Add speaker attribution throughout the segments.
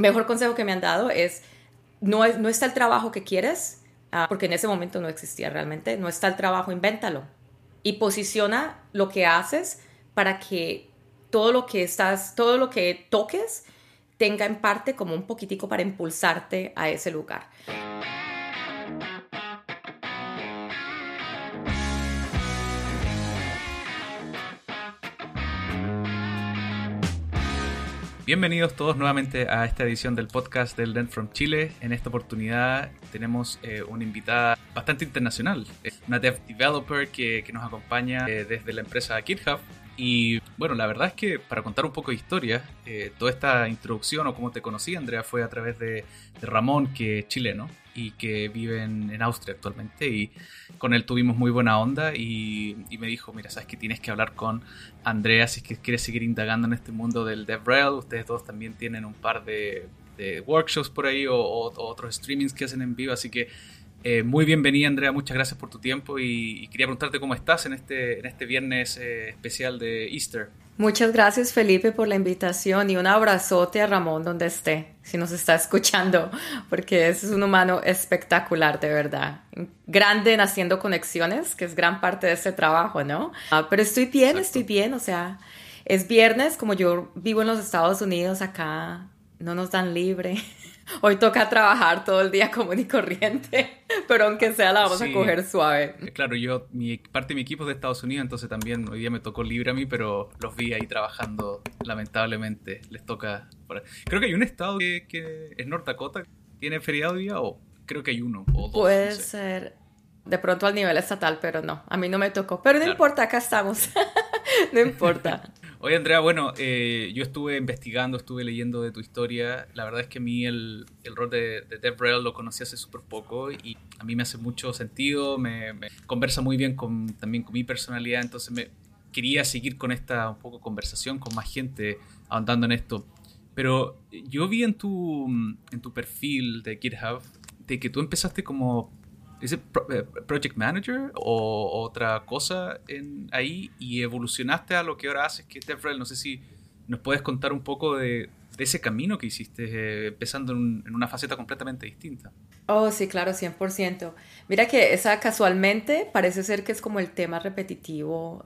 Speaker 1: mejor consejo que me han dado es, no, no está el trabajo que quieres, ah, porque en ese momento no existía realmente, no está el trabajo, invéntalo. Y posiciona lo que haces para que todo lo que estás, todo lo que toques tenga en parte como un poquitico para impulsarte a ese lugar.
Speaker 2: Bienvenidos todos nuevamente a esta edición del podcast del Dent from Chile. En esta oportunidad tenemos eh, una invitada bastante internacional, una dev developer que, nos acompaña eh, desde la empresa GitHub. Y bueno, la verdad es que para contar un poco de historia, eh, toda esta introducción o cómo te conocí, Andrea, fue a través de, de Ramón, que es chileno y que vive en, Austria actualmente. Y con él tuvimos muy buena onda y, me dijo, mira, sabes que tienes que hablar con Andrea si es que quieres seguir indagando en este mundo del DevRel. Ustedes todos también tienen un par de, workshops por ahí o, otros streamings que hacen en vivo, así que... Eh, muy bienvenida Andrea, muchas gracias por tu tiempo y, quería preguntarte cómo estás en este, en este viernes eh, especial de Easter.
Speaker 1: Muchas gracias Felipe por la invitación y un abrazote a Ramón donde esté, si nos está escuchando, porque es un humano espectacular de verdad. Grande en haciendo conexiones, que es gran parte de ese trabajo, ¿no? Ah, pero estoy bien, estoy bien, o sea, es viernes, como yo vivo en los Estados Unidos, acá no nos dan libre. Hoy toca trabajar todo el día común y corriente, pero aunque sea la vamos a coger suave.
Speaker 2: Eh, claro, yo, mi, parte de mi equipo es de Estados Unidos, entonces también hoy día me tocó libre a mí, pero los vi ahí trabajando, lamentablemente, les toca... Creo que hay un estado que, es North Dakota, tiene feriado día o creo que hay uno o dos.
Speaker 1: Puede ser de pronto al nivel estatal, pero no, a mí no me tocó. Pero no importa, acá estamos. no importa.
Speaker 2: Oye, Andrea, bueno, eh, yo estuve investigando, estuve leyendo de tu historia. La verdad es que a mí el, el rol de, de DevRel lo conocí hace súper poco y a mí me hace mucho sentido, me, conversa muy bien con, también con mi personalidad, entonces me quería seguir con esta un poco conversación con más gente ahondando en esto. Pero yo vi en tu, en tu perfil de GitHub de que tú empezaste como ¿Es eh, Project Manager o otra cosa en ahí y evolucionaste a lo que ahora haces, que es DevRel? No sé si nos puedes contar un poco de, ese camino que hiciste, eh, empezando en, una faceta completamente distinta.
Speaker 1: Oh, sí, claro, 100%. Mira que esa casualmente parece ser que es como el tema repetitivo.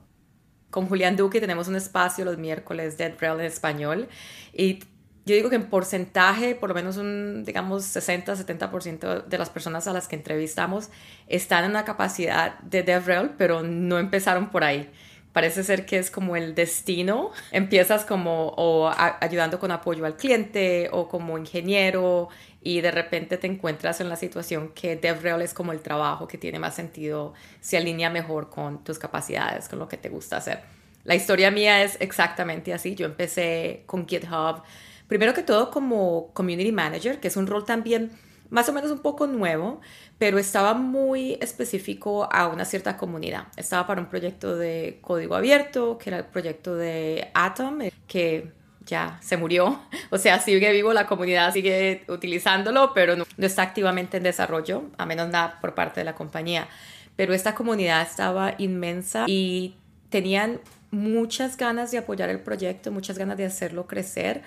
Speaker 1: Con Julián Duque tenemos un espacio los miércoles DevRel en español y yo digo que en porcentaje, por lo menos un, digamos, 60-70% de las personas a las que entrevistamos están en la capacidad de DevRel, pero no empezaron por ahí. Parece ser que es como el destino. Empiezas como ayudando con apoyo al cliente o como ingeniero y de repente te encuentras en la situación que DevRel es como el trabajo que tiene más sentido, se alinea mejor con tus capacidades, con lo que te gusta hacer. La historia mía es exactamente así. Yo empecé con GitHub primero que todo como community manager, que es un rol también más o menos un poco nuevo, pero estaba muy específico a una cierta comunidad. Estaba para un proyecto de código abierto, que era el proyecto de Atom, que ya se murió. O sea, sigue vivo, la comunidad sigue utilizándolo, pero no, no está activamente en desarrollo, a menos nada por parte de la compañía. Pero esta comunidad estaba inmensa y tenían muchas ganas de apoyar el proyecto, muchas ganas de hacerlo crecer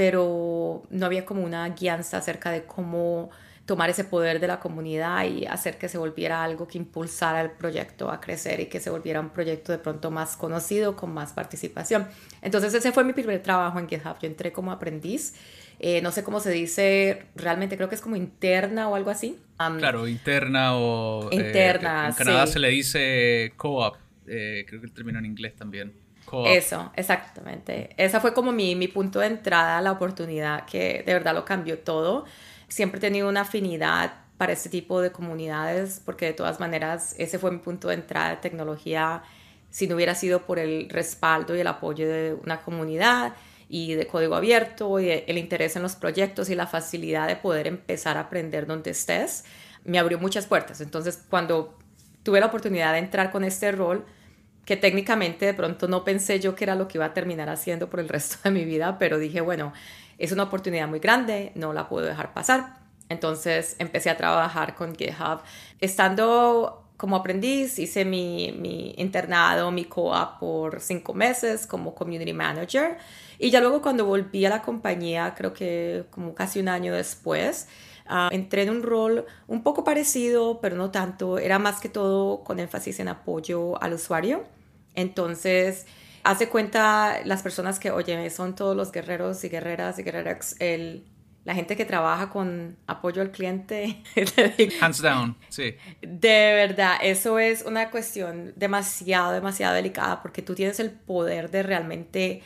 Speaker 1: pero no había como una guianza acerca de cómo tomar ese poder de la comunidad y hacer que se volviera algo que impulsara el proyecto a crecer y que se volviera un proyecto de pronto más conocido, con más participación. Entonces ese fue mi primer trabajo en GitHub. Yo entré como aprendiz. Eh, no sé cómo se dice, realmente creo que es como interna o algo así.
Speaker 2: claro, interna o...
Speaker 1: Eh, interna,
Speaker 2: En Canadá se le dice co-op, eh, creo que el término en inglés también.
Speaker 1: Eso, exactamente. Esa fue como mi, mi punto de entrada la oportunidad que de verdad lo cambió todo. Siempre he tenido una afinidad para este tipo de comunidades porque de todas maneras ese fue mi punto de entrada de tecnología. Si no hubiera sido por el respaldo y el apoyo de una comunidad y de código abierto y el interés en los proyectos y la facilidad de poder empezar a aprender donde estés, me abrió muchas puertas. Entonces, cuando tuve la oportunidad de entrar con este rol, que técnicamente de pronto no pensé yo que era lo que iba a terminar haciendo por el resto de mi vida, pero dije, bueno, es una oportunidad muy grande, no la puedo dejar pasar. Entonces empecé a trabajar con GitHub. Estando como aprendiz, hice mi, mi internado, mi co-op por cinco meses como community manager. Y ya luego cuando volví a la compañía, creo que como casi un año después, uh, entré en un rol un poco parecido, pero no tanto. Era más que todo con énfasis en apoyo al usuario. Entonces, hace cuenta las personas que, oye, son todos los guerreros y guerreras y guerreras, el, la gente que trabaja con apoyo al cliente.
Speaker 2: Hands down, sí.
Speaker 1: De verdad, eso es una cuestión demasiado, demasiado delicada porque tú tienes el poder de realmente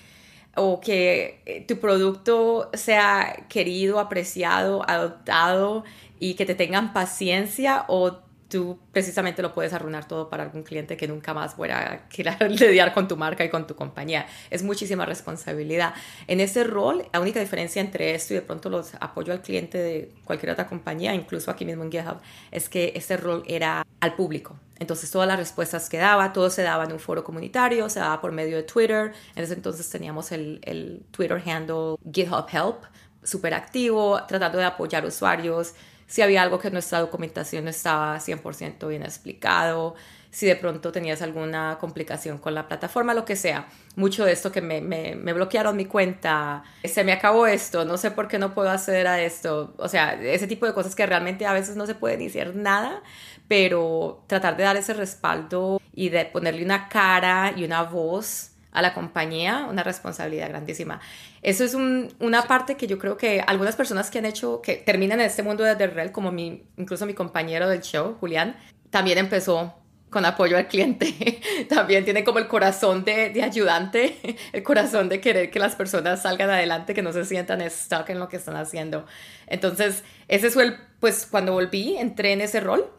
Speaker 1: o que eh, tu producto sea querido, apreciado, adoptado y que te tengan paciencia o tú precisamente lo puedes arruinar todo para algún cliente que nunca más fuera a lidiar con tu marca y con tu compañía. Es muchísima responsabilidad. En ese rol, la única diferencia entre esto y de pronto los apoyo al cliente de cualquier otra compañía, incluso aquí mismo en GitHub, es que ese rol era al público. Entonces todas las respuestas que daba, todo se daba en un foro comunitario, se daba por medio de Twitter. En ese entonces teníamos el, el Twitter handle GitHub Help, súper activo, tratando de apoyar usuarios si había algo que nuestra documentación no estaba 100% bien explicado, si de pronto tenías alguna complicación con la plataforma, lo que sea. Mucho de esto que me, me, me, bloquearon mi cuenta, se me acabó esto, no sé por qué no puedo acceder a esto. O sea, ese tipo de cosas que realmente a veces no se puede iniciar nada, pero tratar de dar ese respaldo y de ponerle una cara y una voz a la compañía, una responsabilidad grandísima. Eso es una parte que yo creo que algunas personas que han hecho, que terminan en este mundo de The como mi, incluso mi compañero del show, Julián, también empezó con apoyo al cliente. también tiene como el corazón de, de, ayudante, el corazón de querer que las personas salgan adelante, que no se sientan stuck en lo que están haciendo. Entonces, ese fue el, pues cuando volví, entré en ese rol,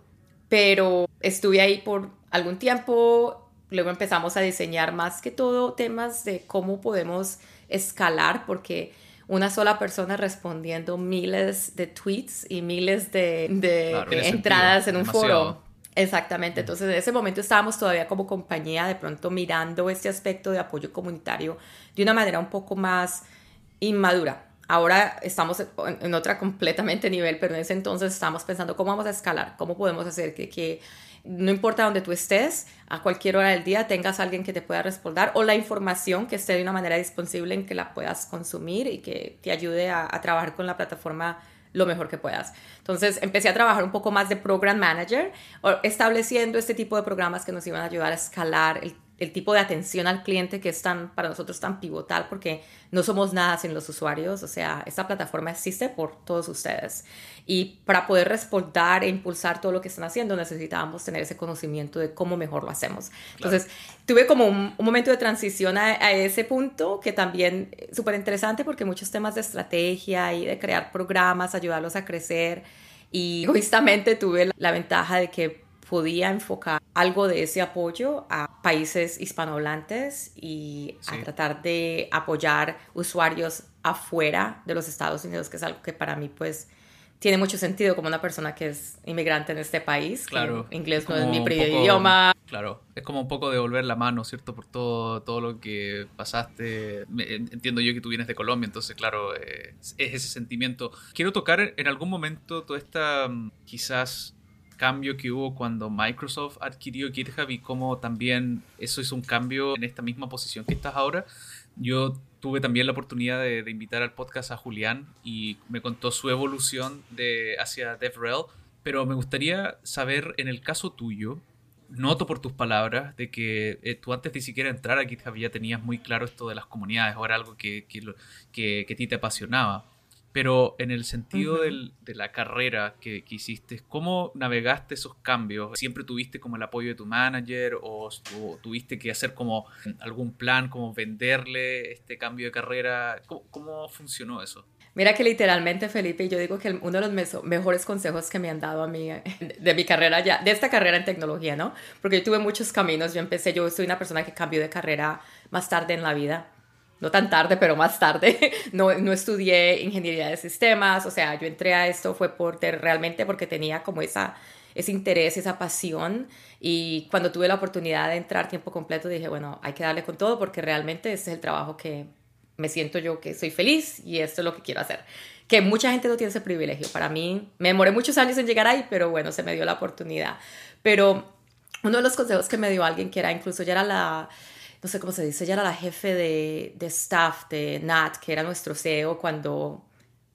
Speaker 1: pero estuve ahí por algún tiempo, Luego empezamos a diseñar más que todo temas de cómo podemos escalar, porque una sola persona respondiendo miles de tweets y miles de, entradas en un foro. Exactamente, entonces en ese momento estábamos todavía como compañía de pronto mirando este aspecto de apoyo comunitario de una manera un poco más inmadura. Ahora estamos en otra completamente nivel, pero en ese entonces estamos pensando cómo vamos a escalar, cómo podemos hacer que, que no importa dónde tú estés, a cualquier hora del día tengas alguien que te pueda responder o la información que esté de una manera disponible en que la puedas consumir y que te ayude a, trabajar con la plataforma lo mejor que puedas. Entonces empecé a trabajar un poco más de program manager, estableciendo este tipo de programas que nos iban a ayudar a escalar el el tipo de atención al cliente que es tan, para nosotros tan pivotal porque no somos nada sin los usuarios, o sea, esta plataforma existe por todos ustedes. Y para poder respaldar e impulsar todo lo que están haciendo, necesitábamos tener ese conocimiento de cómo mejor lo hacemos. Entonces, tuve como un, momento de transición a, a ese punto que también súper interesante porque muchos temas de estrategia y de crear programas, ayudarlos a crecer. Y egoístamente tuve la ventaja de que podía enfocar algo de ese apoyo a países hispanohablantes y a tratar de apoyar usuarios afuera de los Estados Unidos, que es algo que para mí pues tiene mucho sentido como una persona que es inmigrante en este país.
Speaker 2: Claro.
Speaker 1: Inglés no es mi primer idioma.
Speaker 2: Claro, es como un poco devolver la mano, ¿cierto? Por todo, todo lo que pasaste. Entiendo yo que tú vienes de Colombia, entonces, claro, eh, es ese sentimiento. Quiero tocar en algún momento toda esta, mm, quizás, cambio que hubo cuando Microsoft adquirió GitHub y cómo también eso es un cambio en esta misma posición que estás ahora. Yo tuve también la oportunidad de, invitar al podcast a Julián y me contó su evolución de, hacia DevRel, pero me gustaría saber en el caso tuyo, noto por tus palabras de que eh, tú antes de siquiera entrar a GitHub ya tenías muy claro esto de las comunidades, o era algo que, que, que, que a ti te apasionaba. Pero en el sentido de la carrera que, hiciste, ¿cómo navegaste esos cambios? ¿Siempre tuviste como el apoyo de tu manager o, tuviste que hacer como algún plan, como venderle este cambio de carrera? ¿Cómo, funcionó eso?
Speaker 1: Mira que literalmente, Felipe, yo digo que uno de los mejores consejos que me han dado a mí de mi carrera ya, de esta carrera en tecnología, ¿no? Porque yo tuve muchos caminos, yo empecé, yo soy una persona que cambió de carrera más tarde en la vida no tan tarde, pero más tarde, no, no estudié ingeniería de sistemas, o sea, yo entré a esto fue por, realmente porque tenía como esa, ese interés, esa pasión y cuando tuve la oportunidad de entrar tiempo completo dije, bueno, hay que darle con todo porque realmente este es el trabajo que me siento yo que soy feliz y esto es lo que quiero hacer. Que mucha gente no tiene ese privilegio. Para mí, me demoré muchos años en llegar ahí, pero bueno, se me dio la oportunidad. Pero uno de los consejos que me dio alguien que era incluso ya era la, no sé cómo se dice, ya era la jefe de, de staff de Nat, que era nuestro CEO cuando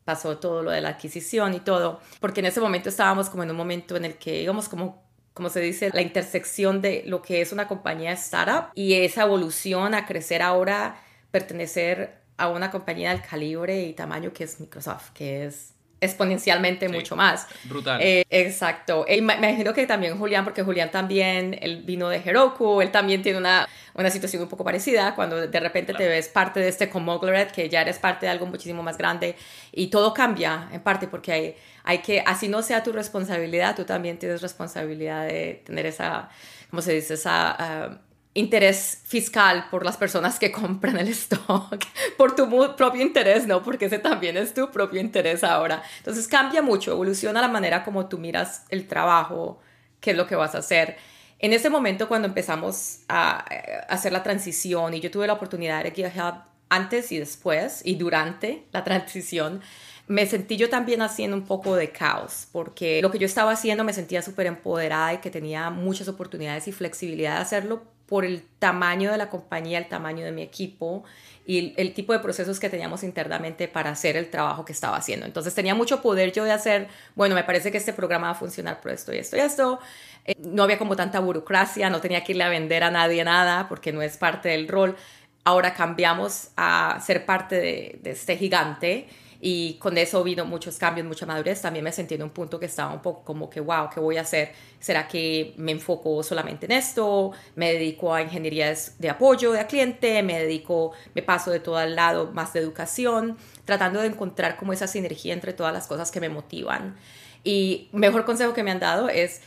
Speaker 1: pasó todo lo de la adquisición y todo, porque en ese momento estábamos como en un momento en el que íbamos como como se dice, la intersección de lo que es una compañía startup y esa evolución a crecer ahora, pertenecer a una compañía del calibre y tamaño que es Microsoft, que es exponencialmente mucho más.
Speaker 2: Brutal.
Speaker 1: Eh, exacto. Y me, imagino que también Julián, porque Julián también, él vino de Heroku, él también tiene una, una situación un poco parecida, cuando de repente te ves parte de este conglomerate, que ya eres parte de algo muchísimo más grande, y todo cambia en parte porque hay, hay que, así no sea tu responsabilidad, tú también tienes responsabilidad de tener esa, ¿cómo se dice? Esa... Ah, interés fiscal por las personas que compran el stock, por tu propio interés, ¿no? Porque ese también es tu propio interés ahora. Entonces cambia mucho, evoluciona la manera como tú miras el trabajo, qué es lo que vas a hacer. En ese momento cuando empezamos a, hacer la transición y yo tuve la oportunidad de GitHub antes y después y durante la transición, me sentí yo también haciendo un poco de caos, porque lo que yo estaba haciendo me sentía súper empoderada y que tenía muchas oportunidades y flexibilidad de hacerlo por el tamaño de la compañía, el tamaño de mi equipo y el, tipo de procesos que teníamos internamente para hacer el trabajo que estaba haciendo. Entonces tenía mucho poder yo de hacer, bueno, me parece que este programa va a funcionar por esto y esto y esto. Eh, no había como tanta burocracia, no tenía que irle a vender a nadie nada porque no es parte del rol. Ahora cambiamos a ser parte de, de este gigante y con eso vino muchos cambios, mucha madurez. También me sentí en un punto que estaba un poco como que, wow, ¿qué voy a hacer? ¿Será que me enfoco solamente en esto? ¿Me dedico a ingenierías de apoyo de cliente? ¿Me dedico, me paso de todo al lado más de educación? Tratando de encontrar como esa sinergia entre todas las cosas que me motivan. Y mejor consejo que me han dado es,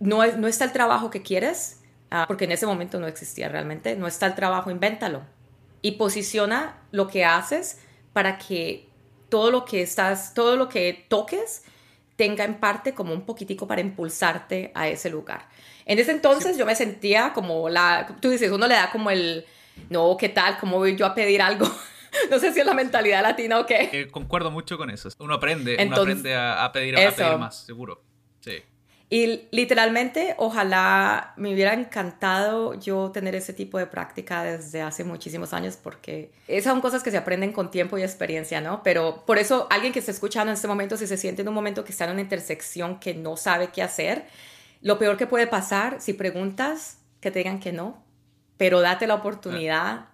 Speaker 1: no, no está el trabajo que quieres, ah, porque en ese momento no existía realmente, no está el trabajo, invéntalo. Y posiciona lo que haces para que todo lo que estás, todo lo que toques tenga en parte como un poquitico para impulsarte a ese lugar. En ese entonces yo me sentía como la, tú dices, uno le da como el, no, ¿qué tal? ¿Cómo voy yo a pedir algo? no sé si es la mentalidad latina o qué.
Speaker 2: Eh, concuerdo mucho con eso. Uno aprende, uno aprende a, pedir, a pedir más, seguro. Sí.
Speaker 1: Y literalmente, ojalá me hubiera encantado yo tener ese tipo de práctica desde hace muchísimos años, porque esas son cosas que se aprenden con tiempo y experiencia, ¿no? Pero por eso, alguien que esté escuchando en este momento, si se siente en un momento que está en una intersección que no sabe qué hacer, lo peor que puede pasar, si preguntas, que te digan que no, pero date la oportunidad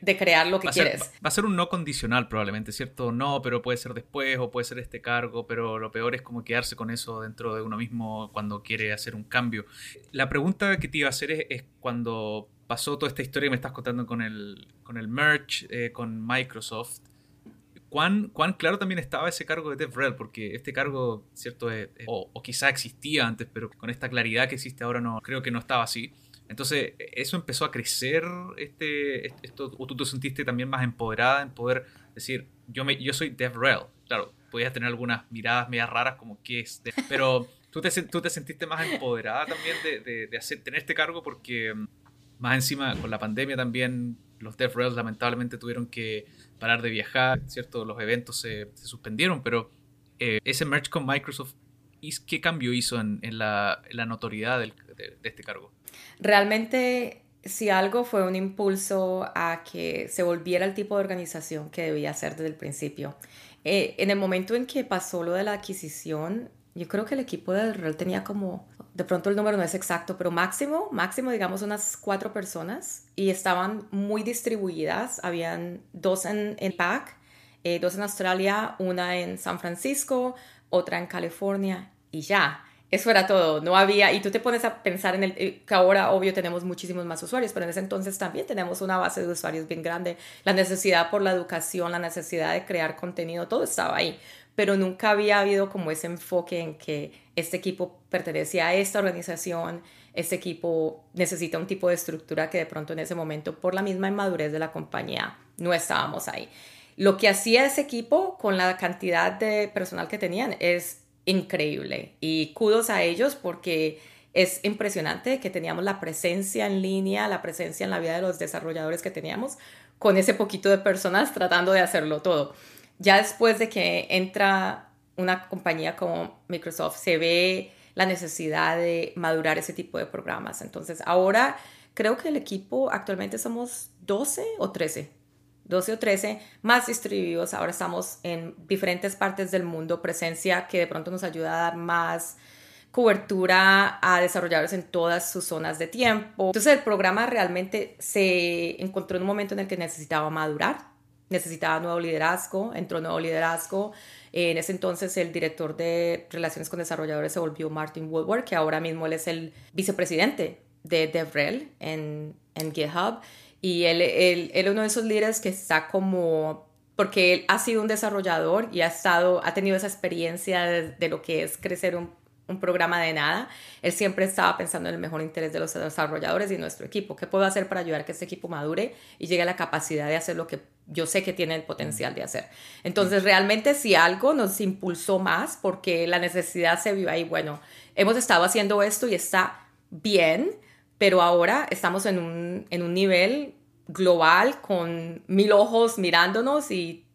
Speaker 1: de crear lo que quieres.
Speaker 2: va a ser un no condicional probablemente, ¿cierto? No, pero puede ser después o puede ser este cargo, pero lo peor es como quedarse con eso dentro de uno mismo cuando quiere hacer un cambio. La pregunta que te iba a hacer es, cuando pasó toda esta historia que me estás contando con el, con el merch, eh, con Microsoft, ¿cuán, ¿cuán claro también estaba ese cargo de DevRel? Porque este cargo, ¿cierto? o, o quizá existía antes, pero con esta claridad que existe ahora no creo que no estaba así. Entonces, eso empezó a crecer, este, esto, o tú te sentiste también más empoderada en poder decir, yo, me, yo soy DevRel. Claro, podías tener algunas miradas medias raras como que es, pero tú te, tú te sentiste más empoderada también de, de, hacer, tener este cargo porque mm, más encima con la pandemia también los DevRels lamentablemente tuvieron que parar de viajar, ¿cierto? Los eventos se, suspendieron, pero eh, ese merge con Microsoft, ¿qué cambio hizo en, la, notoriedad de este cargo?
Speaker 1: Realmente, si algo fue un impulso a que se volviera el tipo de organización que debía ser desde el principio. Eh, en el momento en que pasó lo de la adquisición, yo creo que el equipo del Real tenía como, de pronto el número no es exacto, pero máximo, máximo digamos unas cuatro personas y estaban muy distribuidas. Habían dos en, en PAC, eh, dos en Australia, una en San Francisco, otra en California y ya. Eso era todo, no había, y tú te pones a pensar en el, eh, que ahora obvio tenemos muchísimos más usuarios, pero en ese entonces también tenemos una base de usuarios bien grande, la necesidad por la educación, la necesidad de crear contenido, todo estaba ahí, pero nunca había habido como ese enfoque en que este equipo pertenece a esta organización, este equipo necesita un tipo de estructura que de pronto en ese momento, por la misma inmadurez de la compañía, no estábamos ahí. Lo que hacía ese equipo con la cantidad de personal que tenían es increíble y kudos a ellos porque es impresionante que teníamos la presencia en línea, la presencia en la vida de los desarrolladores que teníamos con ese poquito de personas tratando de hacerlo todo. Ya después de que entra una compañía como Microsoft, se ve la necesidad de madurar ese tipo de programas. Entonces, ahora creo que el equipo actualmente somos 12 o 13. 12 o 13 más distribuidos. Ahora estamos en diferentes partes del mundo, presencia que de pronto nos ayuda a dar más cobertura a desarrolladores en todas sus zonas de tiempo. Entonces el programa realmente se encontró en un momento en el que necesitaba madurar, necesitaba nuevo liderazgo, entró nuevo liderazgo. En ese entonces el director de relaciones con desarrolladores se volvió Martin Woodward, que ahora mismo él es el vicepresidente de DevRel en, en GitHub. Y él, él, él es uno de esos líderes que está como porque él ha sido un desarrollador y ha estado, ha tenido esa experiencia de, lo que es crecer un un programa de nada. Él siempre estaba pensando en el mejor interés de los desarrolladores y nuestro equipo. ¿Qué puedo hacer para ayudar a que este equipo madure y llegue a la capacidad de hacer lo que yo sé que tiene el potencial de hacer? Entonces, realmente si algo nos impulsó más porque la necesidad se vio ahí, bueno, hemos estado haciendo esto y está bien, pero ahora estamos en un, en un nivel global con mil ojos mirándonos y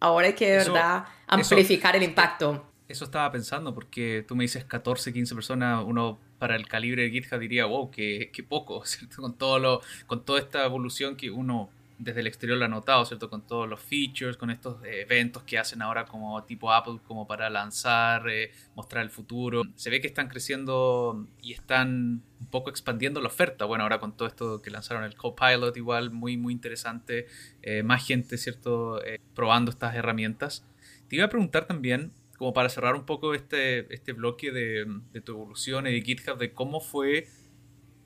Speaker 1: ahora hay que de verdad amplificar el impacto.
Speaker 2: Eso estaba pensando, porque tú me dices 14, 15 personas, uno para el calibre de GitHub diría, wow, qué, poco, ¿cierto? Con, todo lo, con toda esta evolución que uno desde el exterior lo ha notado, ¿cierto? Con todos los features, con estos eventos que hacen ahora como tipo Apple, como para lanzar, eh, mostrar el futuro. Se ve que están creciendo y están un poco expandiendo la oferta. Bueno, ahora con todo esto que lanzaron el Copilot, igual muy, muy interesante. Eh, más gente, ¿cierto? Eh, probando estas herramientas. Te iba a preguntar también, como para cerrar un poco este, este bloque de, de, tu evolución y de GitHub, de cómo fue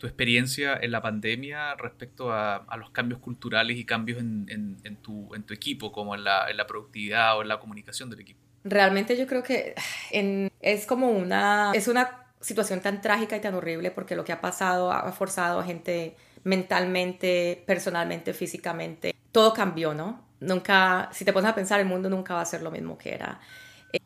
Speaker 2: tu experiencia en la pandemia respecto a, a los cambios culturales y cambios en, en, tu, en tu equipo, como en la, en la, productividad o en la comunicación del equipo.
Speaker 1: Realmente yo creo que es como una, es una situación tan trágica y tan horrible porque lo que ha pasado ha forzado a gente mentalmente, personalmente, físicamente. Todo cambió, ¿no? Nunca, si te pones a pensar, el mundo nunca va a ser lo mismo que era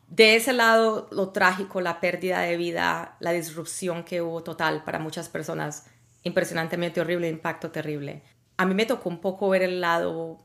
Speaker 1: de ese lado, lo trágico, la pérdida de vida, la disrupción que hubo total para muchas personas, impresionantemente horrible, impacto terrible. A mí me tocó un poco ver el lado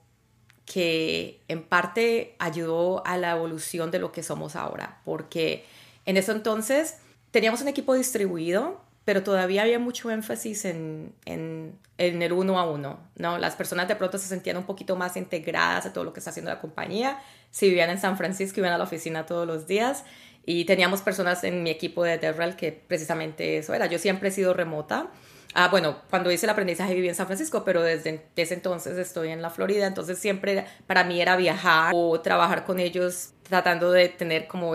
Speaker 1: que en parte ayudó a la evolución de lo que somos ahora, porque en ese entonces teníamos un equipo distribuido, pero todavía había mucho énfasis en, en, el uno a uno, ¿no? Las personas de pronto se sentían un poquito más integradas a todo lo que está haciendo la compañía si vivían en San Francisco, iban a la oficina todos los días y teníamos personas en mi equipo de DevRel que precisamente eso era. Yo siempre he sido remota. Ah, bueno, cuando hice el aprendizaje viví en San Francisco, pero desde, ese entonces estoy en la Florida, entonces siempre para mí era viajar o trabajar con ellos tratando de tener como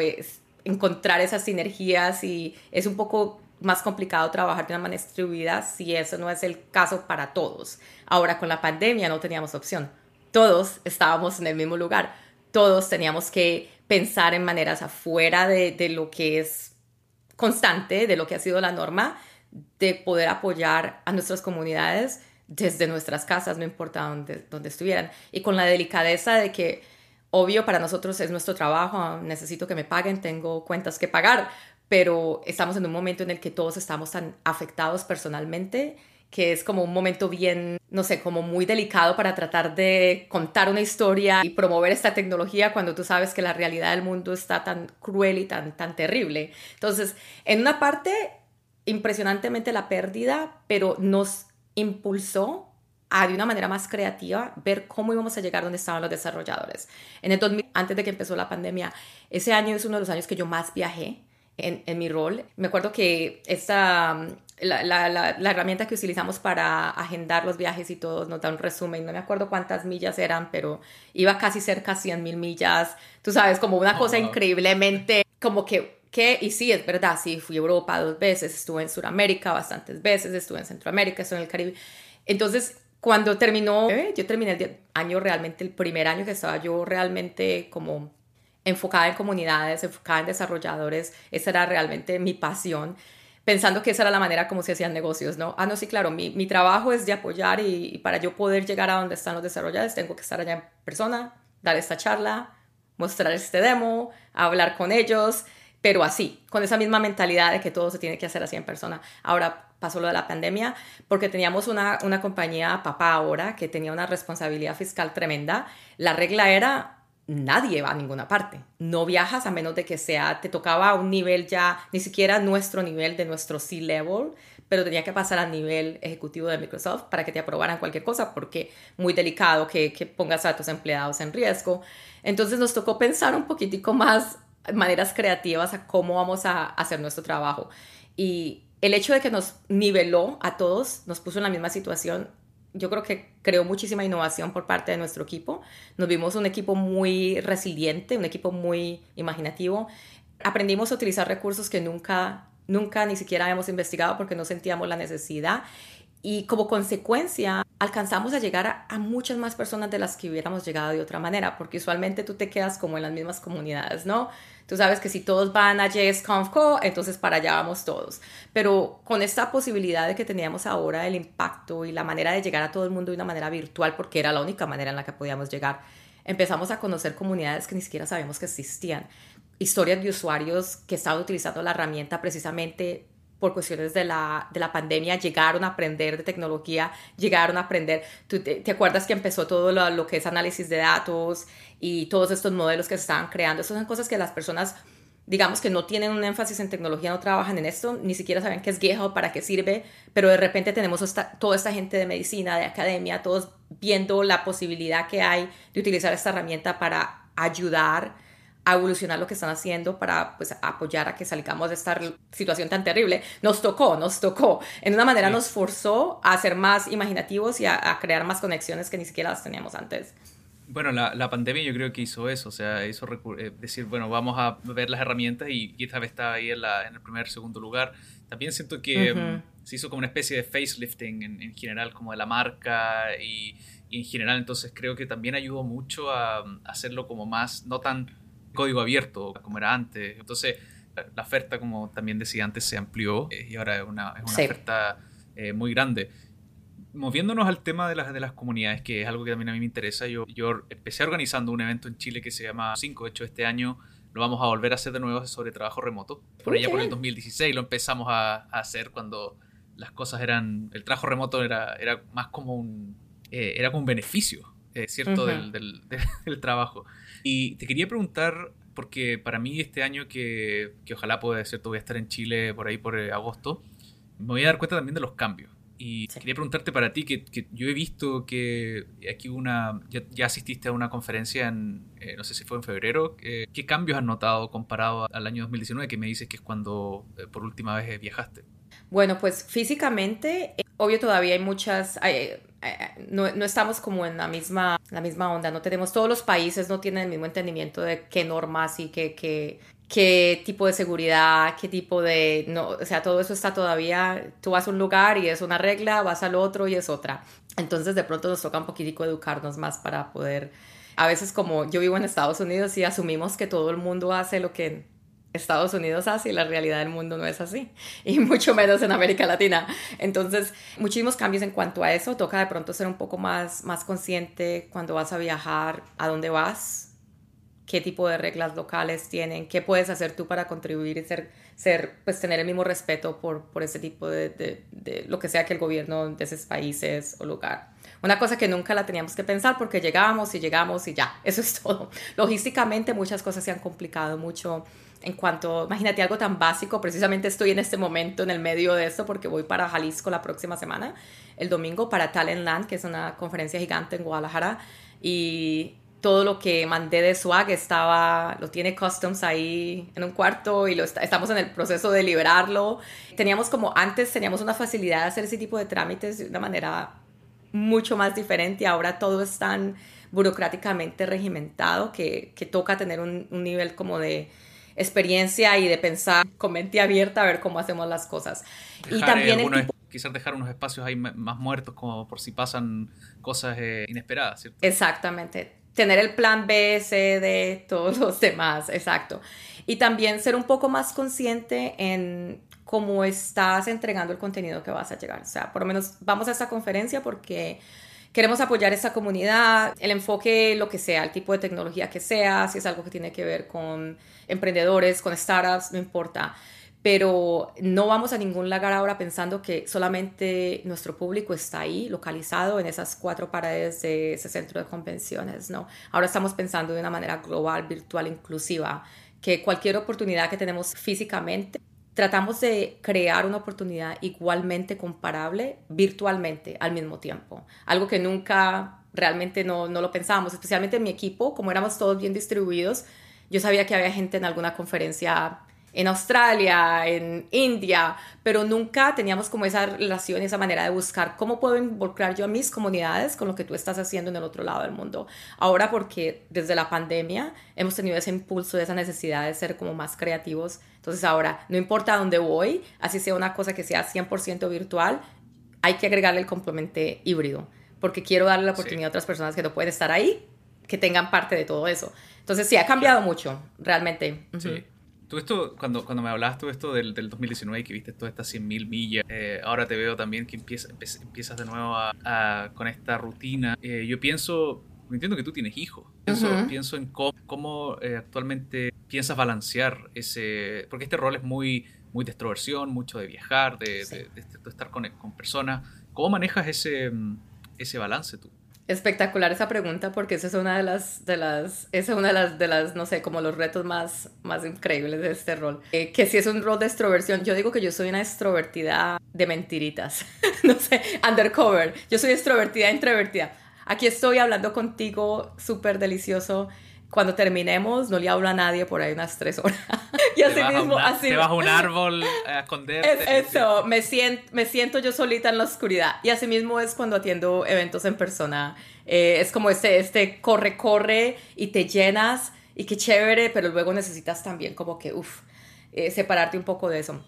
Speaker 1: encontrar esas sinergias y es un poco más complicado trabajar de una manera distribuida si eso no es el caso para todos. Ahora con la pandemia no teníamos opción. Todos estábamos en el mismo lugar todos teníamos que pensar en maneras afuera de, lo que es constante, de lo que ha sido la norma, de poder apoyar a nuestras comunidades desde nuestras casas, no importa dónde, dónde estuvieran. Y con la delicadeza de que, obvio, para nosotros es nuestro trabajo, necesito que me paguen, tengo cuentas que pagar, pero estamos en un momento en el que todos estamos tan afectados personalmente que es como un momento bien, no sé, como muy delicado para tratar de contar una historia y promover esta tecnología cuando tú sabes que la realidad del mundo está tan cruel y tan, tan terrible. Entonces, en una parte, impresionantemente la pérdida, pero nos impulsó a de una manera más creativa ver cómo íbamos a llegar donde estaban los desarrolladores. En el 2000, antes de que empezó la pandemia, ese año es uno de los años que yo más viajé en, en mi rol. Me acuerdo que esta la, la, la, herramienta que utilizamos para agendar los viajes y todo nos da un resumen. No me acuerdo cuántas millas eran, pero iba casi cerca a 100 mil millas. Tú sabes, como una cosa increíblemente, como que, que, y sí, es verdad, sí, fui a Europa dos veces, estuve en Sudamérica bastantes veces, estuve en Centroamérica, estuve en el Caribe. Entonces, cuando terminó, yo terminé el año realmente, el primer año que estaba yo realmente como enfocada en comunidades, enfocada en desarrolladores, esa era realmente mi pasión pensando que esa era la manera como se hacían negocios, ¿no? Ah, no, sí, claro, mi, mi trabajo es de apoyar y, para yo poder llegar a donde están los desarrolladores tengo que estar allá en persona, dar esta charla, mostrar este demo, hablar con ellos, pero así, con esa misma mentalidad de que todo se tiene que hacer así en persona. Ahora pasó lo de la pandemia porque teníamos una, una compañía papá ahora que tenía una responsabilidad fiscal tremenda. La regla era nadie va a ninguna parte. No viajas a menos de que sea, te tocaba un nivel ya, ni siquiera nuestro nivel de nuestro C-level, pero tenía que pasar al nivel ejecutivo de Microsoft para que te aprobaran cualquier cosa, porque muy delicado que, que pongas a tus empleados en riesgo. Entonces nos tocó pensar un poquitico más maneras creativas a cómo vamos a hacer nuestro trabajo. Y el hecho de que nos niveló a todos, nos puso en la misma situación, yo creo que creó muchísima innovación por parte de nuestro equipo. Nos vimos un equipo muy resiliente, un equipo muy imaginativo. Aprendimos a utilizar recursos que nunca, nunca ni siquiera habíamos investigado porque no sentíamos la necesidad. Y como consecuencia, alcanzamos a llegar a, muchas más personas de las que hubiéramos llegado de otra manera, porque usualmente tú te quedas como en las mismas comunidades, ¿no? Tú sabes que si todos van a JSConfCo, entonces para allá vamos todos. Pero con esta posibilidad de que teníamos ahora el impacto y la manera de llegar a todo el mundo de una manera virtual, porque era la única manera en la que podíamos llegar, empezamos a conocer comunidades que ni siquiera sabíamos que existían. Historias de usuarios que estaban utilizando la herramienta precisamente por cuestiones de la, de la pandemia, llegaron a aprender de tecnología, llegaron a aprender, ¿tú te, acuerdas que empezó todo lo, lo, que es análisis de datos y todos estos modelos que se estaban creando? Esas son cosas que las personas, digamos que no tienen un énfasis en tecnología, no trabajan en esto, ni siquiera saben qué es GitHub, para qué sirve, pero de repente tenemos toda esta gente de medicina, de academia, todos viendo la posibilidad que hay de utilizar esta herramienta para ayudar a evolucionar lo que están haciendo para pues, apoyar a que salgamos de esta situación tan terrible. Nos tocó, nos tocó. En una manera nos forzó a ser más imaginativos y a, crear más conexiones que ni siquiera las teníamos antes.
Speaker 2: Bueno, la, la, pandemia yo creo que hizo eso, o sea, hizo eh, decir, bueno, vamos a ver las herramientas y vez está ahí en, la, en el primer, segundo lugar. También siento que mm, se hizo como una especie de facelifting en, en general, como de la marca y, y, en general, entonces creo que también ayudó mucho a, a hacerlo como más, no tan código abierto como era antes. Entonces, la oferta, como también decía antes, se amplió eh, y ahora es una, es una oferta eh, muy grande. Moviéndonos al tema de las, de las comunidades, que es algo que también a mí me interesa, yo, yo empecé organizando un evento en Chile que se llama 5, de hecho este año lo vamos a volver a hacer de nuevo sobre trabajo remoto. Por allá por el 2016 lo empezamos a, hacer cuando las cosas eran, el trabajo remoto era, era más como un, eh, era como un beneficio, ¿cierto? del, del, del, trabajo. Y te quería preguntar, porque para mí este año que, que ojalá pueda ser, voy a estar en Chile por ahí por eh, agosto, me voy a dar cuenta también de los cambios. Y quería preguntarte para ti, que, que, yo he visto que aquí una, ya, asististe a una conferencia en, eh, no sé si fue en febrero, eh, ¿qué cambios has notado comparado al año 2019, que me dices que es cuando por última vez viajaste?
Speaker 1: Bueno, pues físicamente, obvio todavía hay muchas, no, no, estamos como en la misma, la misma onda, no tenemos, todos los países no tienen el mismo entendimiento de qué normas y qué, qué, qué tipo de seguridad, qué tipo de, no, o sea, todo eso está todavía, tú vas a un lugar y es una regla, vas al otro y es otra. Entonces de pronto nos toca un poquitico educarnos más para poder, a veces como yo vivo en Estados Unidos y asumimos que todo el mundo hace lo que Estados Unidos hace y la realidad del mundo no es así, y mucho menos en América Latina. Entonces, muchísimos cambios en cuanto a eso. Toca de pronto ser un poco más, más consciente cuando vas a viajar, a dónde vas, qué tipo de reglas locales tienen, qué puedes hacer tú para contribuir y ser, ser pues tener el mismo respeto por, por ese tipo de, de, de lo que sea que el gobierno de esos países o lugar. Una cosa que nunca la teníamos que pensar porque llegábamos y llegamos y ya, eso es todo. Logísticamente muchas cosas se han complicado mucho en cuanto, imagínate algo tan básico, precisamente estoy en este momento en el medio de esto porque voy para Jalisco la próxima semana, el domingo, para Talentland, que es una conferencia gigante en Guadalajara, y todo lo que mandé de swag estaba, lo tiene Customs ahí en un cuarto y lo estamos en el proceso de liberarlo. Teníamos como antes, teníamos una facilidad de hacer ese tipo de trámites de una manera mucho más diferente, ahora todo es tan burocráticamente regimentado que, toca tener un nivel como de experiencia y de pensar con mente abierta a ver cómo hacemos las cosas. y también
Speaker 2: el quizás dejar unos espacios ahí más muertos como por si pasan cosas eh, inesperadas, ¿cierto?
Speaker 1: Exactamente. Tener el plan B, C, D, todos los demás, exacto. Y también ser un poco más consciente en cómo estás entregando el contenido que vas a llegar. O sea, por lo menos vamos a esta conferencia porque queremos apoyar esta comunidad, el enfoque, lo que sea, el tipo de tecnología que sea, si es algo que tiene que ver con emprendedores, con startups, no importa. pero no vamos a ningún lugar ahora pensando que solamente nuestro público está ahí, localizado en esas cuatro paredes de ese centro de convenciones, ¿no? Ahora estamos pensando de una manera global, virtual, inclusiva, que cualquier oportunidad que tenemos físicamente, tratamos de crear una oportunidad igualmente comparable virtualmente al mismo tiempo, algo que nunca realmente no, no lo pensábamos, especialmente en mi equipo, como éramos todos bien distribuidos, yo sabía que había gente en alguna conferencia en Australia, en India, pero nunca teníamos como esa relación esa manera de buscar cómo puedo involucrar yo a mis comunidades con lo que tú estás haciendo en el otro lado del mundo. Ahora porque desde la pandemia hemos tenido ese impulso, esa necesidad de ser como más creativos. Entonces ahora, no importa dónde voy, así sea una cosa que sea 100% virtual, hay que agregarle el complemento híbrido, porque quiero darle la oportunidad a otras personas que no pueden estar ahí, que tengan parte de todo eso. Entonces sí, ha cambiado mucho, realmente.
Speaker 2: Sí. Tú esto, cuando, cuando me hablabas tú esto del, del 2019 que viste todas estas 100.000 millas, eh, ahora te veo también que empieza, empiezas de nuevo a, con esta rutina. Eh, yo pienso, entiendo que tú tienes hijos, pienso, pienso en cómo, eh, actualmente piensas balancear ese, porque este rol es muy, muy de extroversión, mucho de viajar, de, de, de estar con, con personas. ¿Cómo manejas ese, ese balance tú?
Speaker 1: Espectacular esa pregunta porque esa es una de las, de las, esa es una de las, de las, no sé, como los retos más, más increíbles de este rol. Eh, que si es un rol de extroversión, yo digo que yo soy una extrovertida de mentiritas, no sé, undercover. Yo soy extrovertida, introvertida. Aquí estoy hablando contigo, súper delicioso. Cuando terminemos, no le hablo a nadie por ahí unas tres horas.
Speaker 2: y así mismo, así. Te a un árbol a esconderte.
Speaker 1: eso, me siento, me siento yo solita en la oscuridad. Y así mismo es cuando atiendo eventos en persona. Eh, es como este, este corre, corre y te llenas y qué chévere, pero luego necesitas también como que, uff, eh, separarte un poco de eso.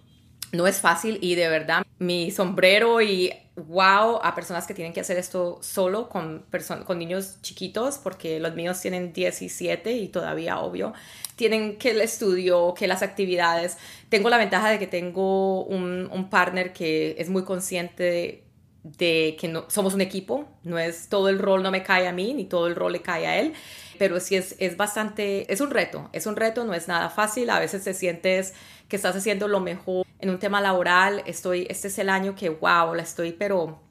Speaker 1: No es fácil y de verdad mi sombrero y wow a personas que tienen que hacer esto solo con, con niños chiquitos, porque los míos tienen 17 y todavía, obvio, tienen que el estudio, que las actividades. Tengo la ventaja de que tengo un, un partner que es muy consciente de, que no, somos un equipo, no es todo el rol no me cae a mí, ni todo el rol le cae a él, pero sí es, es bastante, es un reto, es un reto, no es nada fácil, a veces te sientes que estás haciendo lo mejor en un tema laboral, estoy, este es el año que, wow, la estoy pero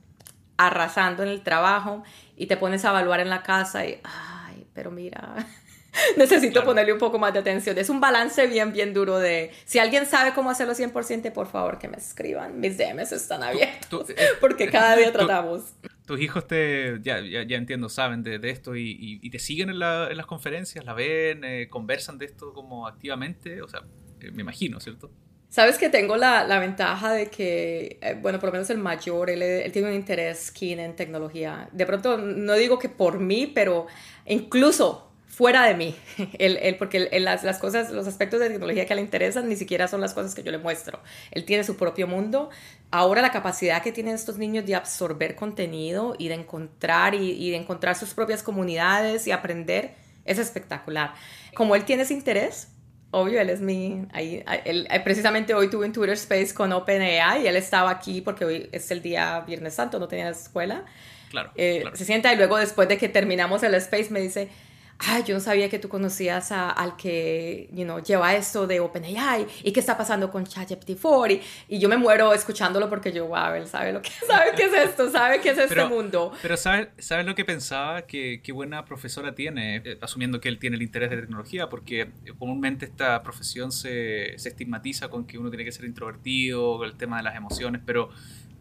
Speaker 1: arrasando en el trabajo y te pones a evaluar en la casa y, ay, pero mira, necesito ponerle un poco más de atención. Es un balance bien, bien duro de, si alguien sabe cómo hacerlo 100%, por favor que me escriban, mis DMs están abiertos, eh, porque cada día tratamos.
Speaker 2: tus hijos te, ya, ya, ya, entiendo, saben de, de esto y, y, te siguen en, la, en, las conferencias, la ven, eh, conversan de esto como activamente, o sea, eh, me imagino, ¿cierto?
Speaker 1: Sabes que tengo la, la ventaja de que, eh, bueno, por lo menos el mayor, él, él, tiene un interés keen en tecnología. De pronto, no digo que por mí, pero incluso fuera de mí, él, él porque él, las, las, cosas, los aspectos de tecnología que le interesan ni siquiera son las cosas que yo le muestro. Él tiene su propio mundo. Ahora la capacidad que tienen estos niños de absorber contenido y de encontrar y, y de encontrar sus propias comunidades y aprender es espectacular. Como él tiene ese interés, obvio, él es mi, ahí, él, eh, precisamente hoy tuve un Twitter Space con OpenAI y él estaba aquí porque hoy es el día Viernes Santo, no tenía escuela.
Speaker 2: Claro,
Speaker 1: eh,
Speaker 2: claro.
Speaker 1: Se sienta y luego después de que terminamos el Space me dice, ay, yo no sabía que tú conocías a, al que, you know, lleva esto de OpenAI y qué está pasando con ChatGPT-4 y, y, yo me muero escuchándolo porque yo, wow, él sabe lo que, sabe qué es esto, sabe qué es este
Speaker 2: pero,
Speaker 1: mundo.
Speaker 2: Pero ¿sabes sabe lo que pensaba? Que qué buena profesora tiene, eh, asumiendo que él tiene el interés de tecnología, porque comúnmente esta profesión se, se estigmatiza con que uno tiene que ser introvertido, el tema de las emociones, pero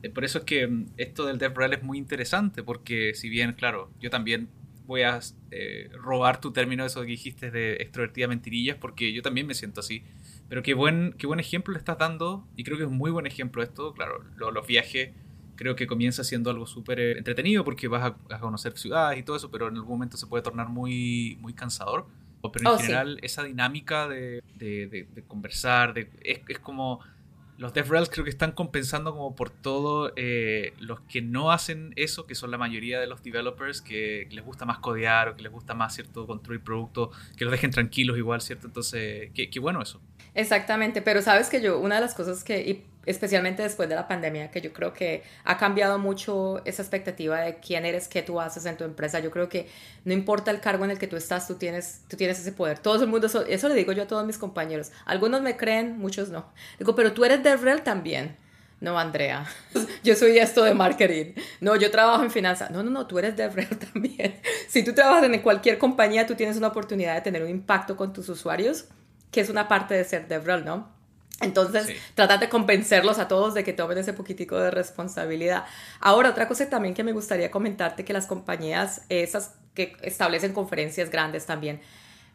Speaker 2: eh, por eso es que mm, esto del DevRel es muy interesante, porque si bien, claro, yo también voy a eh, robar tu término, eso que dijiste de extrovertida mentirillas, porque yo también me siento así. Pero qué buen, qué buen ejemplo le estás dando, y creo que es un muy buen ejemplo esto. Claro, lo, los viajes creo que comienza siendo algo súper eh, entretenido porque vas a, a, conocer ciudades y todo eso, pero en algún momento se puede tornar muy, muy cansador. Pero en oh, general, sí. esa dinámica de, de, de, de conversar, es como los DevRels creo que están compensando como por todo eh, los que no hacen eso, que son la mayoría de los developers que, les gusta más codear o que les gusta más, ¿cierto?, construir productos, que los dejen tranquilos igual, ¿cierto? Entonces, qué, bueno eso.
Speaker 1: Exactamente, pero sabes que yo, una de las cosas que, especialmente después de la pandemia, que yo creo que ha cambiado mucho esa expectativa de quién eres, qué tú haces en tu empresa. Yo creo que no importa el cargo en el que tú estás, tú tienes, tú tienes ese poder. Todo el mundo, eso, le digo yo a todos mis compañeros. Algunos me creen, muchos no. Digo, pero tú eres DevRel también. No, Andrea, yo soy esto de marketing. No, yo trabajo en finanzas. No, no, no, tú eres DevRel también. Si tú trabajas en cualquier compañía, tú tienes una oportunidad de tener un impacto con tus usuarios, que es una parte de ser DevRel, ¿no? Entonces, trata de convencerlos a todos de que tomen ese poquitico de responsabilidad. Ahora, otra cosa también que me gustaría comentarte, que las compañías, esas que establecen conferencias grandes también,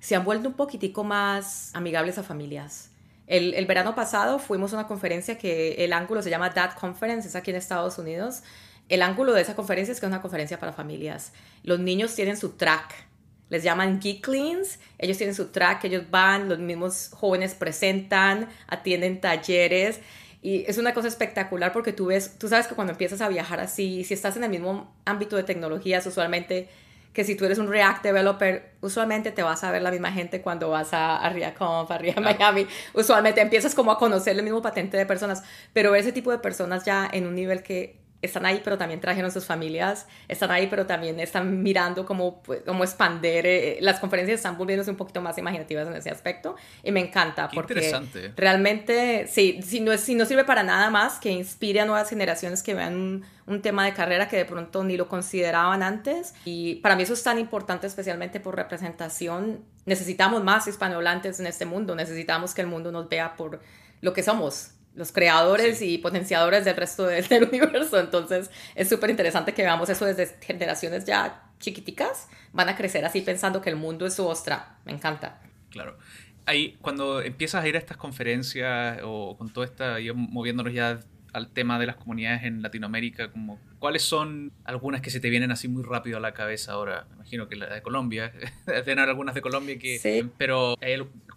Speaker 1: se han vuelto un poquitico más amigables a familias. El, el verano pasado fuimos a una conferencia que el ángulo se llama Dad Conference, es aquí en Estados Unidos. El ángulo de esa conferencia es que es una conferencia para familias. Los niños tienen su track les llaman Geeklings, ellos tienen su track, ellos van, los mismos jóvenes presentan, atienden talleres. Y es una cosa espectacular porque tú ves, tú sabes que cuando empiezas a viajar así, si estás en el mismo ámbito de tecnologías, usualmente que si tú eres un React developer, usualmente te vas a ver la misma gente cuando vas a, a ReactConf, a React Miami. Usualmente empiezas como a conocer el mismo patente de personas, pero ese tipo de personas ya en un nivel que están ahí, pero también trajeron sus familias, están ahí, pero también están mirando cómo, pues, cómo expander. Eh, las conferencias están volviéndose un poquito más imaginativas en ese aspecto y me encanta porque realmente, sí, si no, si no sirve para nada más que inspire a nuevas generaciones que vean un, un, tema de carrera que de pronto ni lo consideraban antes. Y para mí eso es tan importante, especialmente por representación. Necesitamos más hispanohablantes en este mundo, necesitamos que el mundo nos vea por lo que somos, los creadores y potenciadores del resto del universo. Entonces es súper interesante que veamos eso desde generaciones ya chiquiticas, van a crecer así pensando que el mundo es su ostra. Me encanta.
Speaker 2: Claro. Ahí, cuando empiezas a ir a estas conferencias o con todo esta, moviéndonos ya al tema de las comunidades en Latinoamérica, como cuáles son algunas que se te vienen así muy rápido a la cabeza ahora. Me imagino que la de Colombia, deben haber algunas de Colombia que, sí. pero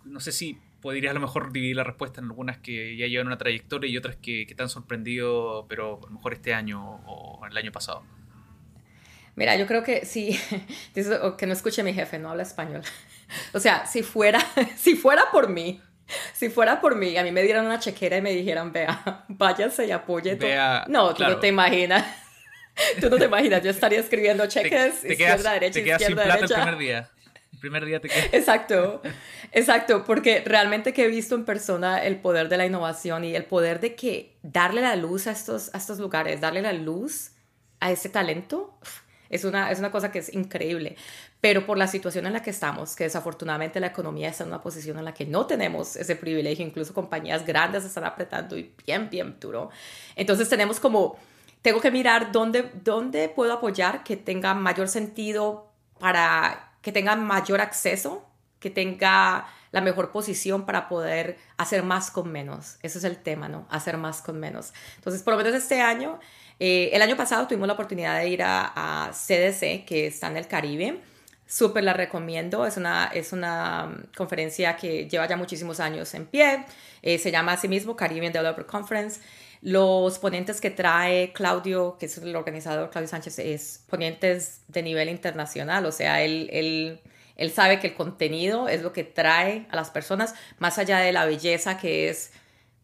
Speaker 2: no sé si podrías a lo mejor dividir la respuesta en algunas que ya llevan una trayectoria y otras que, que te han sorprendido, pero a lo mejor este año o el año pasado.
Speaker 1: Mira, yo creo que sí, que no escuche mi jefe, no habla español. O sea, si fuera, si fuera por mí, si fuera por mí, a mí me dieran una chequera y me dijeran, vea, váyase y apoye. Vea, no, tú no te imaginas. Tú no te imaginas, yo estaría escribiendo cheques, te, izquierda, derecha, te quedas izquierda, sin plata derecha. el primer día
Speaker 2: primer día te quedas.
Speaker 1: Exacto, exacto, porque realmente que he visto en persona el poder de la innovación y el poder de que darle la luz a estos, a estos lugares, darle la luz a ese talento, es una, es una cosa que es increíble. Pero por la situación en la que estamos, que desafortunadamente la economía está en una posición en la que no tenemos ese privilegio, incluso compañías grandes están apretando y bien, bien duro. Entonces tenemos como, tengo que mirar dónde, dónde puedo apoyar que tenga mayor sentido para que tenga mayor acceso, que tenga la mejor posición para poder hacer más con menos. Ese es el tema, ¿no? Hacer más con menos. Entonces, por lo menos este año, eh, el año pasado tuvimos la oportunidad de ir a, CDC, que está en el Caribe. Súper la recomiendo, es una, es una mm, conferencia que lleva ya muchísimos años en pie, eh, se llama así mismo Caribbean Developer Conference. Los ponentes que trae Claudio, que es el organizador, Claudio Sánchez, es ponentes de nivel internacional, o sea, él, él, sabe que el contenido es lo que trae a las personas, más allá de la belleza que es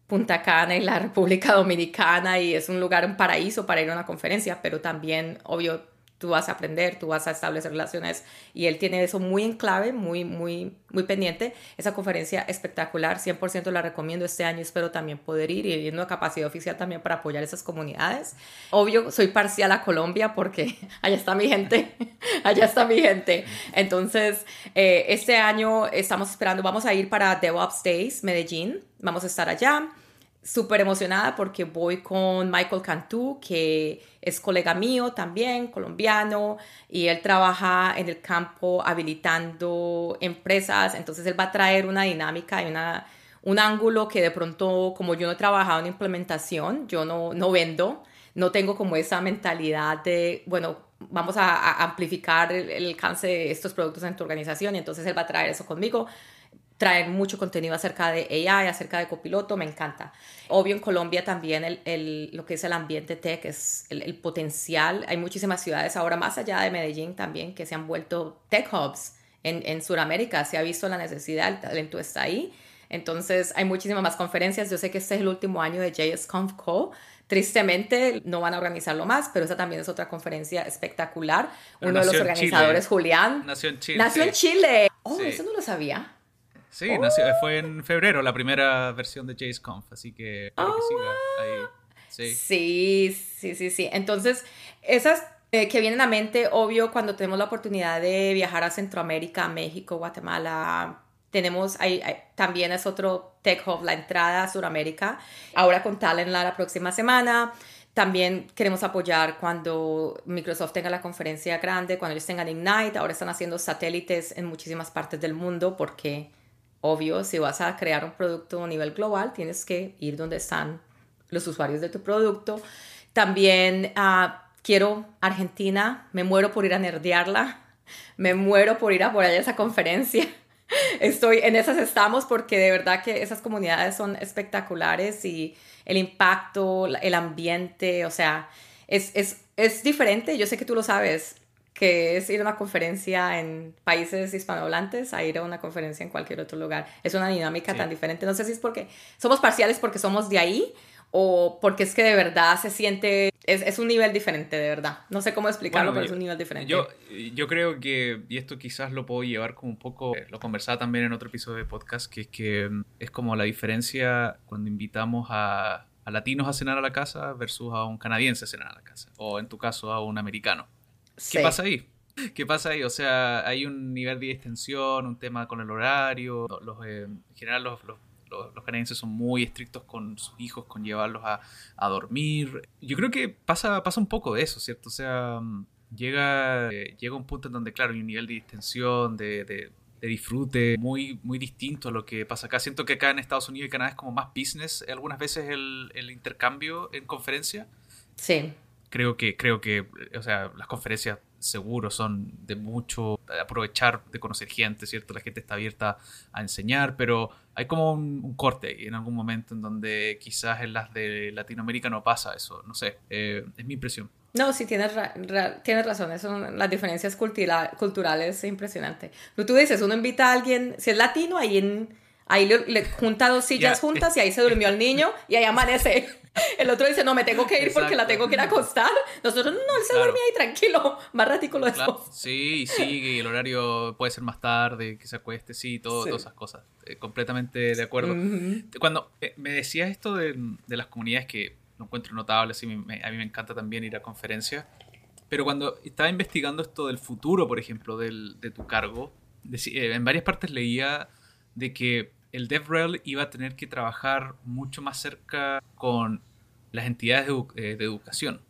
Speaker 1: Punta Cana y la República Dominicana y es un lugar, un paraíso para ir a una conferencia, pero también, obvio, tú vas a aprender, tú vas a establecer relaciones y él tiene eso muy en clave, muy, muy, muy pendiente. Esa conferencia espectacular, 100% la recomiendo este año, espero también poder ir y ir una capacidad oficial también para apoyar esas comunidades. Obvio, soy parcial a Colombia porque allá está mi gente, allá está mi gente. Entonces, eh, este año estamos esperando, vamos a ir para DevOps Days, Medellín, vamos a estar allá súper emocionada porque voy con Michael Cantú, que es colega mío también, colombiano, y él trabaja en el campo habilitando empresas, entonces él va a traer una dinámica y una, un ángulo que de pronto, como yo no he trabajado en implementación, yo no, no vendo, no tengo como esa mentalidad de, bueno, vamos a, amplificar el, el, alcance de estos productos en tu organización, y entonces él va a traer eso conmigo traer mucho contenido acerca de AI, acerca de copiloto, me encanta. Obvio en Colombia también el, el, lo que es el ambiente tech, es el, el, potencial. Hay muchísimas ciudades ahora más allá de Medellín también que se han vuelto tech hubs. En, en Sudamérica se ha visto la necesidad, el talento está ahí. Entonces hay muchísimas más conferencias. Yo sé que este es el último año de JSConf Co. Tristemente no van a organizarlo más, pero esa también es otra conferencia espectacular. Uno de los organizadores, Julián.
Speaker 2: Nació en Chile.
Speaker 1: Nació en Chile. Oh, eso no lo sabía.
Speaker 2: Sí, nació, fue en febrero la primera versión de JSConf, así que, oh, que siga ahí.
Speaker 1: Sí. sí, sí, sí, sí. Entonces, esas eh, que vienen a mente, obvio, cuando tenemos la oportunidad de viajar a Centroamérica, México, Guatemala, tenemos ahí, también es otro Tech Hub, la entrada a Sudamérica, ahora con la próxima semana. También queremos apoyar cuando Microsoft tenga la conferencia grande, cuando ellos tengan Ignite. Ahora están haciendo satélites en muchísimas partes del mundo porque, obvio, si vas a crear un producto a nivel global, tienes que ir donde están los usuarios de tu producto. También uh, quiero Argentina, me muero por ir a nerdearla, me muero por ir a por allá a esa conferencia. Estoy en esas estamos porque de verdad que esas comunidades son espectaculares y el impacto, el ambiente, o sea, es, es, es diferente, yo sé que tú lo sabes, que es ir a una conferencia en países hispanohablantes a ir a una conferencia en cualquier otro lugar. Es una dinámica tan diferente. No sé si es porque somos parciales porque somos de ahí o porque es que de verdad se siente, es, es un nivel diferente, de verdad. No sé cómo explicarlo, pero es un nivel diferente.
Speaker 2: Yo, yo creo que, y esto quizás lo puedo llevar como un poco, lo conversaba también en otro episodio de podcast, que es que mm, es como la diferencia cuando invitamos a, a latinos a cenar a la casa versus a un canadiense a cenar a la casa, o en tu caso a un americano. ¿Qué pasa ahí? ¿Qué pasa ahí? O sea, hay un nivel de distensión, un tema con el horario, los, eh, en general los, los los, canadienses son muy estrictos con sus hijos, con llevarlos a, a, dormir. Yo creo que pasa, pasa un poco de eso, ¿cierto? O sea, mm, llega, eh, llega un punto en donde, claro, hay un nivel de distensión, de, de, disfrute muy, muy distinto a lo que pasa acá. Siento que acá en Estados Unidos y Canadá es como más business algunas veces el, el intercambio en conferencia.
Speaker 1: Sí.
Speaker 2: Creo que, creo que, o sea, las conferencias seguro son de mucho aprovechar de conocer gente, ¿cierto? La gente está abierta a enseñar, pero hay como un, corte en algún momento en donde quizás en las de Latinoamérica no pasa eso, no sé, eh, es mi impresión.
Speaker 1: No, sí, tienes, tienes razón, son las diferencias culturales es impresionante. Pero tú dices, uno invita a alguien, si es latino, ahí, en, ahí le, junta dos sillas juntas y ahí se durmió el niño y ahí amanece. El otro dice, no, me tengo que ir porque la tengo que ir a acostar. Nosotros, no, él se duerme ahí tranquilo, más ratico lo
Speaker 2: claro. Sí, sí, el horario puede ser más tarde, que se acueste, sí, todo, todas esas cosas. Eh, completamente de acuerdo. Cuando eh, me decías esto de, de, las comunidades que lo encuentro notable, sí, a mí me encanta también ir a conferencias, pero cuando estaba investigando esto del futuro, por ejemplo, del, de tu cargo, eh, en varias partes leía de que el DevRel iba a tener que trabajar mucho más cerca con las entidades de, eh, educación,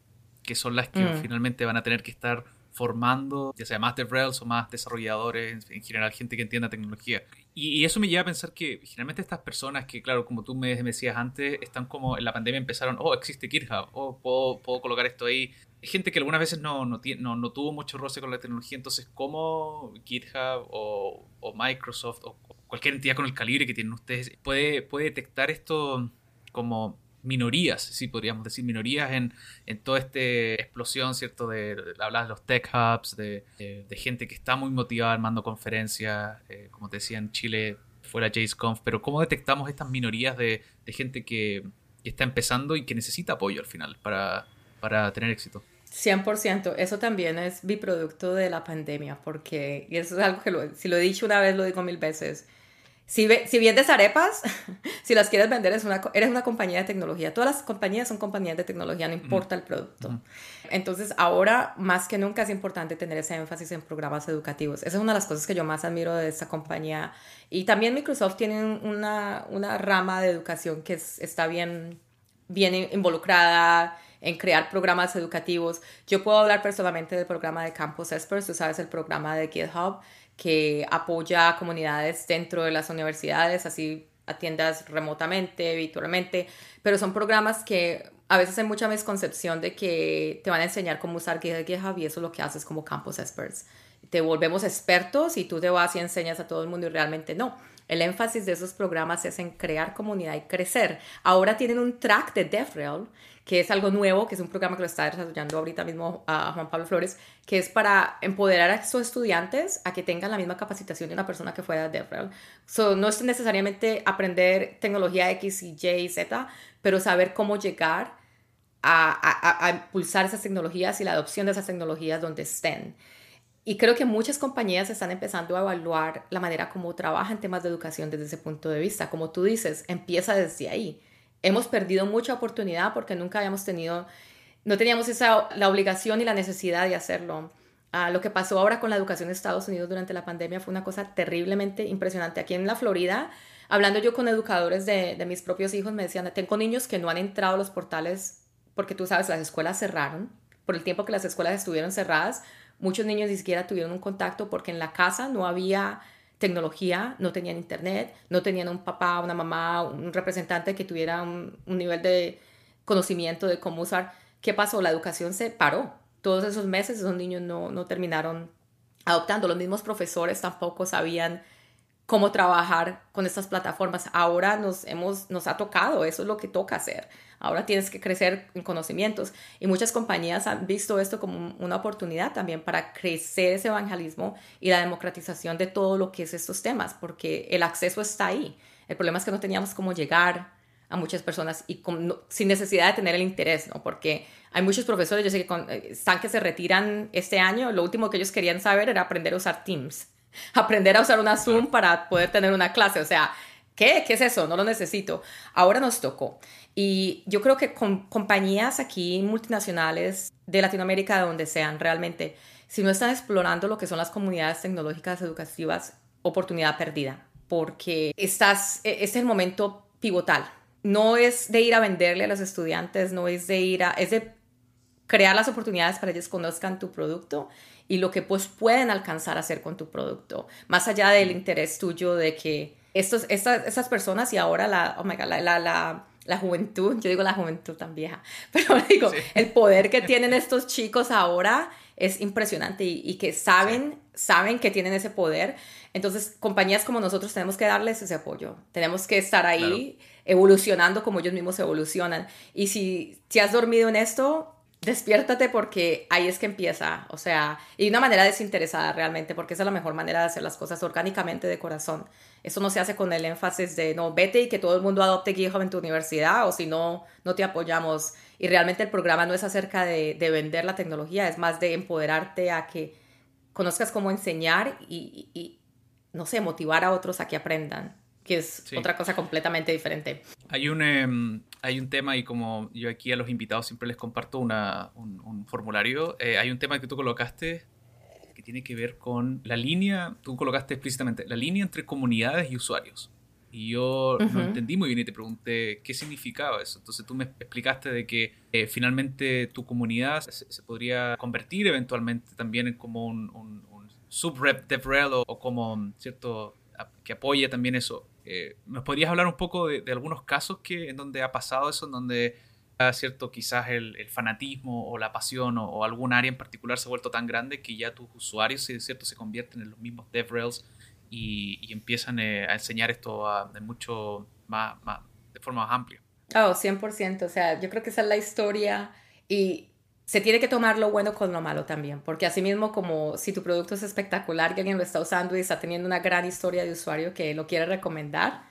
Speaker 2: que son las que mm. finalmente van a tener que estar formando, ya sea más DevRels o más desarrolladores, en general gente que entienda tecnología. Y, eso me lleva a pensar que generalmente estas personas que, claro, como tú me, decías antes, están como en la pandemia empezaron, oh, existe GitHub, oh, puedo, puedo colocar esto ahí. Gente que algunas veces no, no, no, no tuvo mucho roce con la tecnología, entonces, ¿cómo GitHub o, o Microsoft o cualquier entidad con el calibre que tienen ustedes puede, puede detectar esto como minorías, sí podríamos decir minorías en, en toda esta explosión, ¿cierto? De, de los tech hubs, de, gente que está muy motivada armando conferencias, eh, como te decía en Chile fuera JSConf, pero ¿cómo detectamos estas minorías de, gente que, que, está empezando y que necesita apoyo al final para, para tener éxito?
Speaker 1: 100%, eso también es biproducto de la pandemia, porque, y eso es algo que si lo he dicho una vez, lo digo mil veces, si, ve, si vendes arepas, si las quieres vender, es una, eres una compañía de tecnología. Todas las compañías son compañías de tecnología, no importa el producto. Entonces, ahora más que nunca es importante tener ese énfasis en programas educativos. Esa es una de las cosas que yo más admiro de esta compañía. Y también Microsoft tiene una, una rama de educación que está bien, bien involucrada en crear programas educativos. Yo puedo hablar personalmente del programa de Campus Experts, tú sabes, el programa de GitHub que apoya a comunidades dentro de las universidades, así atiendas remotamente, virtualmente, pero son programas que a veces hay mucha misconcepción de que te van a enseñar cómo usar GitHub y eso es lo que haces como Campus Experts. Te volvemos expertos y tú te vas y enseñas a todo el mundo y realmente no. El énfasis de esos programas es en crear comunidad y crecer. Ahora tienen un track de DevRel, que es algo nuevo, que es un programa que lo está desarrollando ahorita mismo a Juan Pablo Flores, que es para empoderar a esos estudiantes a que tengan la misma capacitación de una persona que fuera DevRel. So, no es necesariamente aprender tecnología X y Y Z, pero saber cómo llegar a, impulsar esas tecnologías y la adopción de esas tecnologías donde estén. Y creo que muchas compañías están empezando a evaluar la manera como trabajan temas de educación desde ese punto de vista. Como tú dices, empieza desde ahí. Hemos perdido mucha oportunidad porque nunca habíamos tenido, no teníamos esa, la obligación y la necesidad de hacerlo. Ah, lo que pasó ahora con la educación en Estados Unidos durante la pandemia fue una cosa terriblemente impresionante. Aquí en la Florida, hablando yo con educadores de, de mis propios hijos, me decían, tengo niños que no han entrado a los portales porque tú sabes, las escuelas cerraron. Por el tiempo que las escuelas estuvieron cerradas, muchos niños ni siquiera tuvieron un contacto porque en la casa no había tecnología, no tenían internet, no tenían un papá, una mamá, un representante que tuviera un, nivel de conocimiento de cómo usar. ¿Qué pasó? La educación se paró. Todos esos meses esos niños no, no terminaron adoptando. Los mismos profesores tampoco sabían cómo trabajar con estas plataformas. Ahora nos, hemos, nos ha tocado, eso es lo que toca hacer. Ahora tienes que crecer en conocimientos y muchas compañías han visto esto como una oportunidad también para crecer ese evangelismo y la democratización de todo lo que es estos temas, porque el acceso está ahí. El problema es que no teníamos cómo llegar a muchas personas y sin necesidad de tener el interés, ¿no? Porque hay muchos profesores, yo sé que eh, están que se retiran este año, lo último que ellos querían saber era aprender a usar Teams aprender a usar una Zoom para poder tener una clase. O sea, ¿qué? ¿Qué es eso? No lo necesito. Ahora nos tocó. Y yo creo que con compañías aquí multinacionales de Latinoamérica, de donde sean realmente, si no están explorando lo que son las comunidades tecnológicas educativas, oportunidad perdida, porque estás, e, es el momento pivotal. No es de ir a venderle a los estudiantes, no es de ir a, es de crear las oportunidades para que ellos conozcan tu producto y lo que pues pueden alcanzar a hacer con tu producto, más allá del interés tuyo de que estos, estas, estas personas y ahora la, oh my God, la, la, la, juventud, yo digo la juventud tan vieja, pero digo, el poder que tienen estos chicos ahora es impresionante y, que saben, saben que tienen ese poder. Entonces, compañías como nosotros tenemos que darles ese apoyo, tenemos que estar ahí evolucionando como ellos mismos evolucionan. Y si, si has dormido en esto, despiértate porque ahí es que empieza, o sea, y de una manera desinteresada realmente, porque esa es la mejor manera de hacer las cosas orgánicamente de corazón. Eso no se hace con el énfasis de no, vete y que todo el mundo adopte GitHub en tu universidad o si no, no te apoyamos. Y realmente el programa no es acerca de, vender la tecnología, es más de empoderarte a que conozcas cómo enseñar y, y no sé, motivar a otros a que aprendan que es otra cosa completamente diferente.
Speaker 2: Hay un, em, hay un tema y como yo aquí a los invitados siempre les comparto una, un, formulario, eh, hay un tema que tú colocaste que tiene que ver con la línea, tú colocaste explícitamente, la línea entre comunidades y usuarios. Y yo no entendí muy bien y te pregunté qué significaba eso. Entonces tú me explicaste de que eh, finalmente tu comunidad se, podría convertir eventualmente también en como un, un, un subrep DevRel o, o como, ¿cierto? que apoye también eso. Eh, ¿Nos podrías hablar un poco de, algunos casos que, en donde ha pasado eso, en donde cierto quizás el, fanatismo o la pasión o, algún área en particular se ha vuelto tan grande que ya tus usuarios cierto se convierten en los mismos DevRels y, y empiezan eh, a enseñar esto de mucho más, de forma más amplia?
Speaker 1: Oh, 100%. O sea, yo creo que esa es la historia y se tiene que tomar lo bueno con lo malo también, porque así mismo como si tu producto es espectacular y alguien lo está usando y está teniendo una gran historia de usuario que lo quiere recomendar,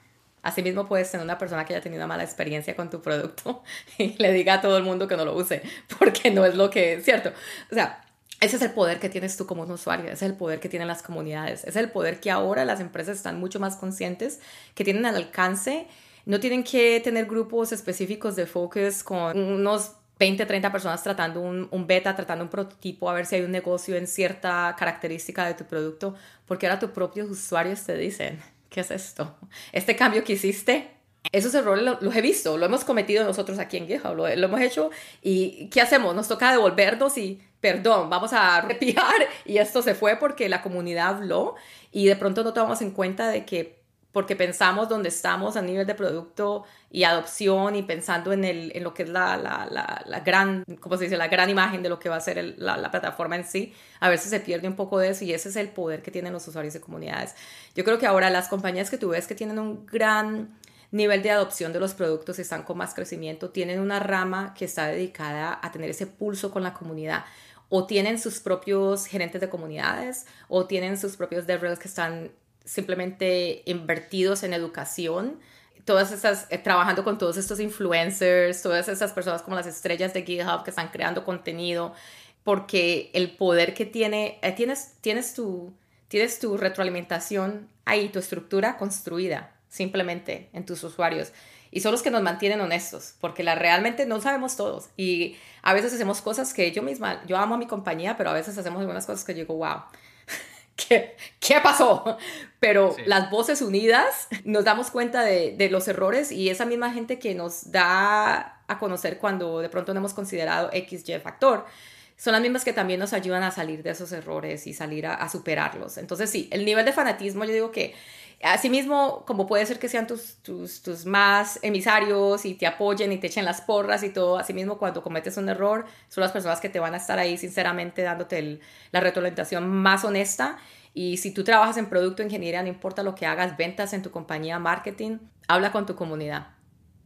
Speaker 1: así mismo puedes tener una persona que haya tenido una mala experiencia con tu producto y le diga a todo el mundo que no lo use, porque no es lo que es cierto. O sea, ese es el poder que tienes tú como un usuario, ese es el poder que tienen las comunidades, ese es el poder que ahora las empresas están mucho más conscientes, que tienen al alcance. No tienen que tener grupos específicos de focus con unos 20, 30 personas tratando un, un, beta, tratando un prototipo, a ver si hay un negocio en cierta característica de tu producto, porque ahora tus propios usuarios te dicen, ¿qué es esto? Este cambio que hiciste, esos errores los, he visto, lo hemos cometido nosotros aquí en GitHub, lo, lo, hemos hecho y ¿qué hacemos? Nos toca devolvernos y, perdón, vamos a repiar y esto se fue porque la comunidad habló y de pronto no tomamos en cuenta de que porque pensamos dónde estamos a nivel de producto y adopción y pensando en, el, en lo que es la, la, la, gran, ¿cómo se dice? La gran imagen de lo que va a ser la, plataforma en sí, a veces se pierde un poco de eso y ese es el poder que tienen los usuarios de comunidades. Yo creo que ahora las compañías que tú ves que tienen un gran nivel de adopción de los productos y están con más crecimiento, tienen una rama que está dedicada a tener ese pulso con la comunidad o tienen sus propios gerentes de comunidades o tienen sus propios DevRels que están simplemente invertidos en educación, todas estas, eh, trabajando con todos estos influencers, todas esas personas como las estrellas de GitHub que están creando contenido, porque el poder que tiene, eh, tienes, tienes, tu, tienes tu retroalimentación ahí, tu estructura construida simplemente en tus usuarios. Y son los que nos mantienen honestos, porque la, realmente no sabemos todos. Y a veces hacemos cosas que yo misma, yo amo a mi compañía, pero a veces hacemos algunas cosas que digo, wow, ¿qué, qué pasó? Pero las voces unidas nos damos cuenta de, de, los errores y esa misma gente que nos da a conocer cuando de pronto no hemos considerado X, Y factor, son las mismas que también nos ayudan a salir de esos errores y salir a, a superarlos. Entonces sí, el nivel de fanatismo yo digo que Asimismo, como puede ser que sean tus, tus, tus, más emisarios y te apoyen y te echen las porras y todo, asimismo cuando cometes un error, son las personas que te van a estar ahí sinceramente dándote la retroalimentación más honesta. Y si tú trabajas en producto, ingeniería, no importa lo que hagas, ventas en tu compañía, marketing, habla con tu comunidad,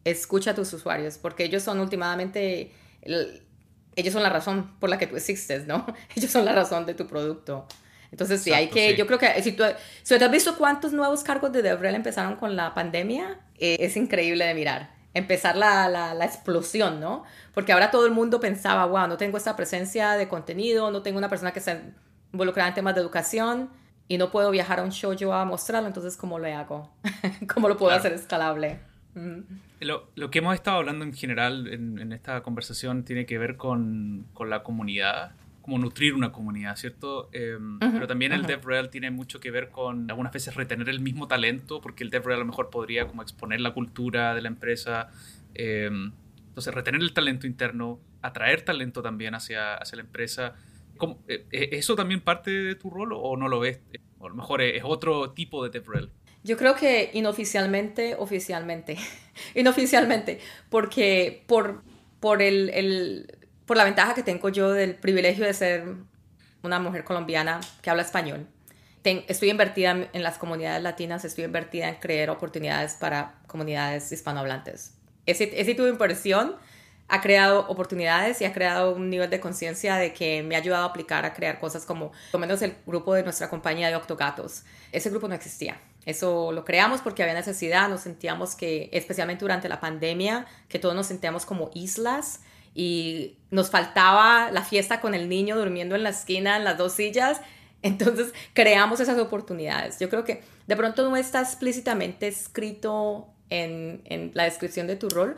Speaker 1: escucha a tus usuarios, porque ellos son últimamente, ellos son la razón por la que tú existes, ¿no? Ellos son la razón de tu producto. Entonces, sí, hay que, yo creo que si tú, si has visto cuántos nuevos cargos de DevRel empezaron con la pandemia, eh, es increíble de mirar. Empezar la, la, la, explosión, ¿no? Porque ahora todo el mundo pensaba, wow, no tengo esta presencia de contenido, no tengo una persona que está involucrada en temas de educación y no puedo viajar a un show yo a mostrarlo, entonces, ¿cómo lo hago? ¿Cómo lo puedo hacer escalable?
Speaker 2: Lo, lo, que hemos estado hablando en general en, en esta conversación tiene que ver con, con la comunidad como nutrir una comunidad, ¿cierto? Em, pero también el DevRel tiene mucho que ver con algunas veces retener el mismo talento, porque el DevRel a lo mejor podría como exponer la cultura de la empresa. Em, entonces, retener el talento interno, atraer talento también hacia, hacia la empresa. Eh, eh, ¿Eso también parte de tu rol o no lo ves? O a lo mejor es otro tipo de DevRel.
Speaker 1: Yo creo que inoficialmente, oficialmente, inoficialmente, porque por, por el, el por la ventaja que tengo yo del privilegio de ser una mujer colombiana que habla español. estoy invertida en las comunidades latinas, estoy invertida en crear oportunidades para comunidades hispanohablantes. Ese, ese tipo de inversión ha creado oportunidades y ha creado un nivel de conciencia de que me ha ayudado a aplicar a crear cosas como, por lo menos el grupo de nuestra compañía de Octogatos. Ese grupo no existía. Eso lo creamos porque había necesidad, nos sentíamos que, especialmente durante la pandemia, que todos nos sentíamos como islas y nos faltaba la fiesta con el niño durmiendo en la esquina, en las dos sillas. Entonces creamos esas oportunidades. Yo creo que de pronto no está explícitamente escrito en, en la descripción de tu rol,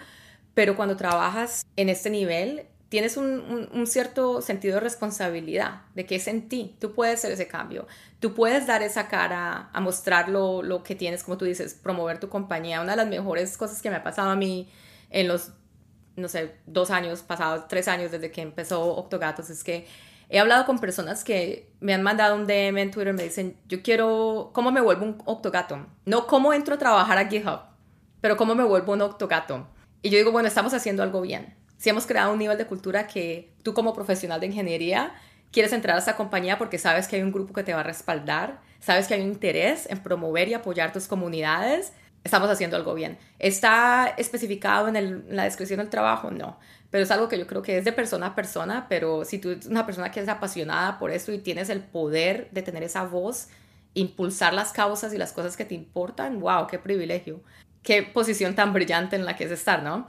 Speaker 1: pero cuando trabajas en este nivel, tienes un, un, cierto sentido de responsabilidad, de que es en ti, tú puedes hacer ese cambio, tú puedes dar esa cara a mostrar lo, lo que tienes, como tú dices, promover tu compañía. Una de las mejores cosas que me ha pasado a mí en los no sé, dos años pasados, tres años desde que empezó Octogatos, es que he hablado con personas que me han mandado un DM en Twitter, me dicen, yo quiero, ¿cómo me vuelvo un Octogato? No cómo entro a trabajar a GitHub, pero cómo me vuelvo un Octogato. Y yo digo, bueno, estamos haciendo algo bien. Si hemos creado un nivel de cultura que tú como profesional de ingeniería quieres entrar a esa compañía porque sabes que hay un grupo que te va a respaldar, sabes que hay un interés en promover y apoyar tus comunidades, estamos haciendo algo bien. ¿Está especificado en, la descripción del trabajo? No, pero es algo que yo creo que es de persona a persona, pero si tú eres una persona que es apasionada por esto y tienes el poder de tener esa voz, impulsar las causas y las cosas que te importan, wow, qué privilegio. Qué posición tan brillante en la que es estar, ¿no?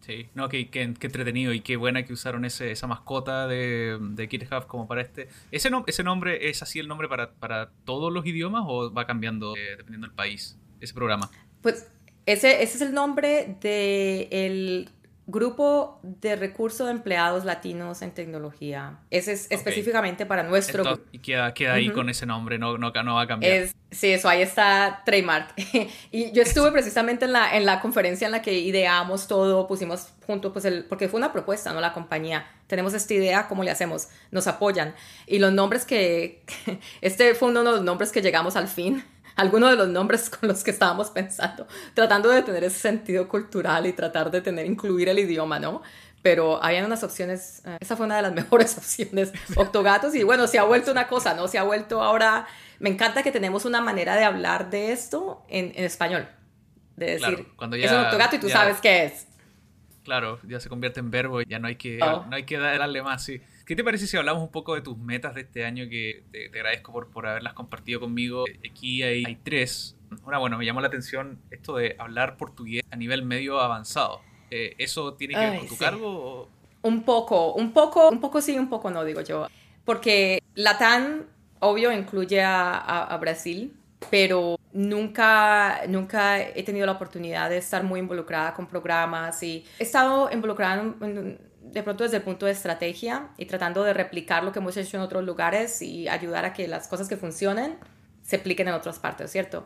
Speaker 2: Sí, no, qué, qué, entretenido y qué buena que usaron ese, esa mascota de, de GitHub como para este. ¿Ese, no, ese nombre es así el nombre para, para todos los idiomas o va cambiando eh, dependiendo del país, ese programa?
Speaker 1: Pues ese, ese es el nombre del grupo de recursos de empleados latinos en tecnología. Ese es específicamente para nuestro grupo.
Speaker 2: Y queda, queda ahí con ese nombre, no, no, no va a cambiar.
Speaker 1: sí, eso, ahí está trademark. y yo estuve precisamente en la, en la conferencia en la que ideamos todo, pusimos junto, pues el, porque fue una propuesta, ¿no? La compañía. Tenemos esta idea, ¿cómo le hacemos? Nos apoyan. Y los nombres que, este fue uno de los nombres que llegamos al fin algunos de los nombres con los que estábamos pensando, tratando de tener ese sentido cultural y tratar de tener, incluir el idioma, ¿no? Pero habían unas opciones, eh, esa fue una de las mejores opciones, Octogatos, y bueno, se ha vuelto una cosa, ¿no? Se ha vuelto ahora, me encanta que tenemos una manera de hablar de esto en, en español, de decir, cuando ya, es un Octogato y tú sabes qué es.
Speaker 2: Claro, ya se convierte en verbo y ya no hay que, oh. no hay que darle más, sí. ¿Qué te parece si hablamos un poco de tus metas de este año? Que te, agradezco por, por, haberlas compartido conmigo. Aquí hay, tres. Ahora, bueno, me llamó la atención esto de hablar portugués a nivel medio avanzado. Eh, ¿Eso tiene que ver con tu cargo?
Speaker 1: Un poco, un poco, un poco sí, un poco no, digo yo. Porque Latam, obvio, incluye a, Brasil, pero nunca, nunca he tenido la oportunidad de estar muy involucrada con programas y he estado involucrada en, de pronto desde el punto de estrategia y tratando de replicar lo que hemos hecho en otros lugares y ayudar a que las cosas que funcionen se apliquen en otras partes, ¿cierto?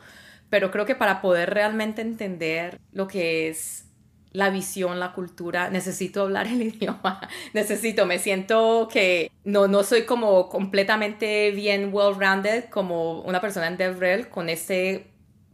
Speaker 1: Pero creo que para poder realmente entender lo que es la visión, la cultura, necesito hablar el idioma, necesito, me siento que no, no soy como completamente bien well-rounded como una persona en DevRel con este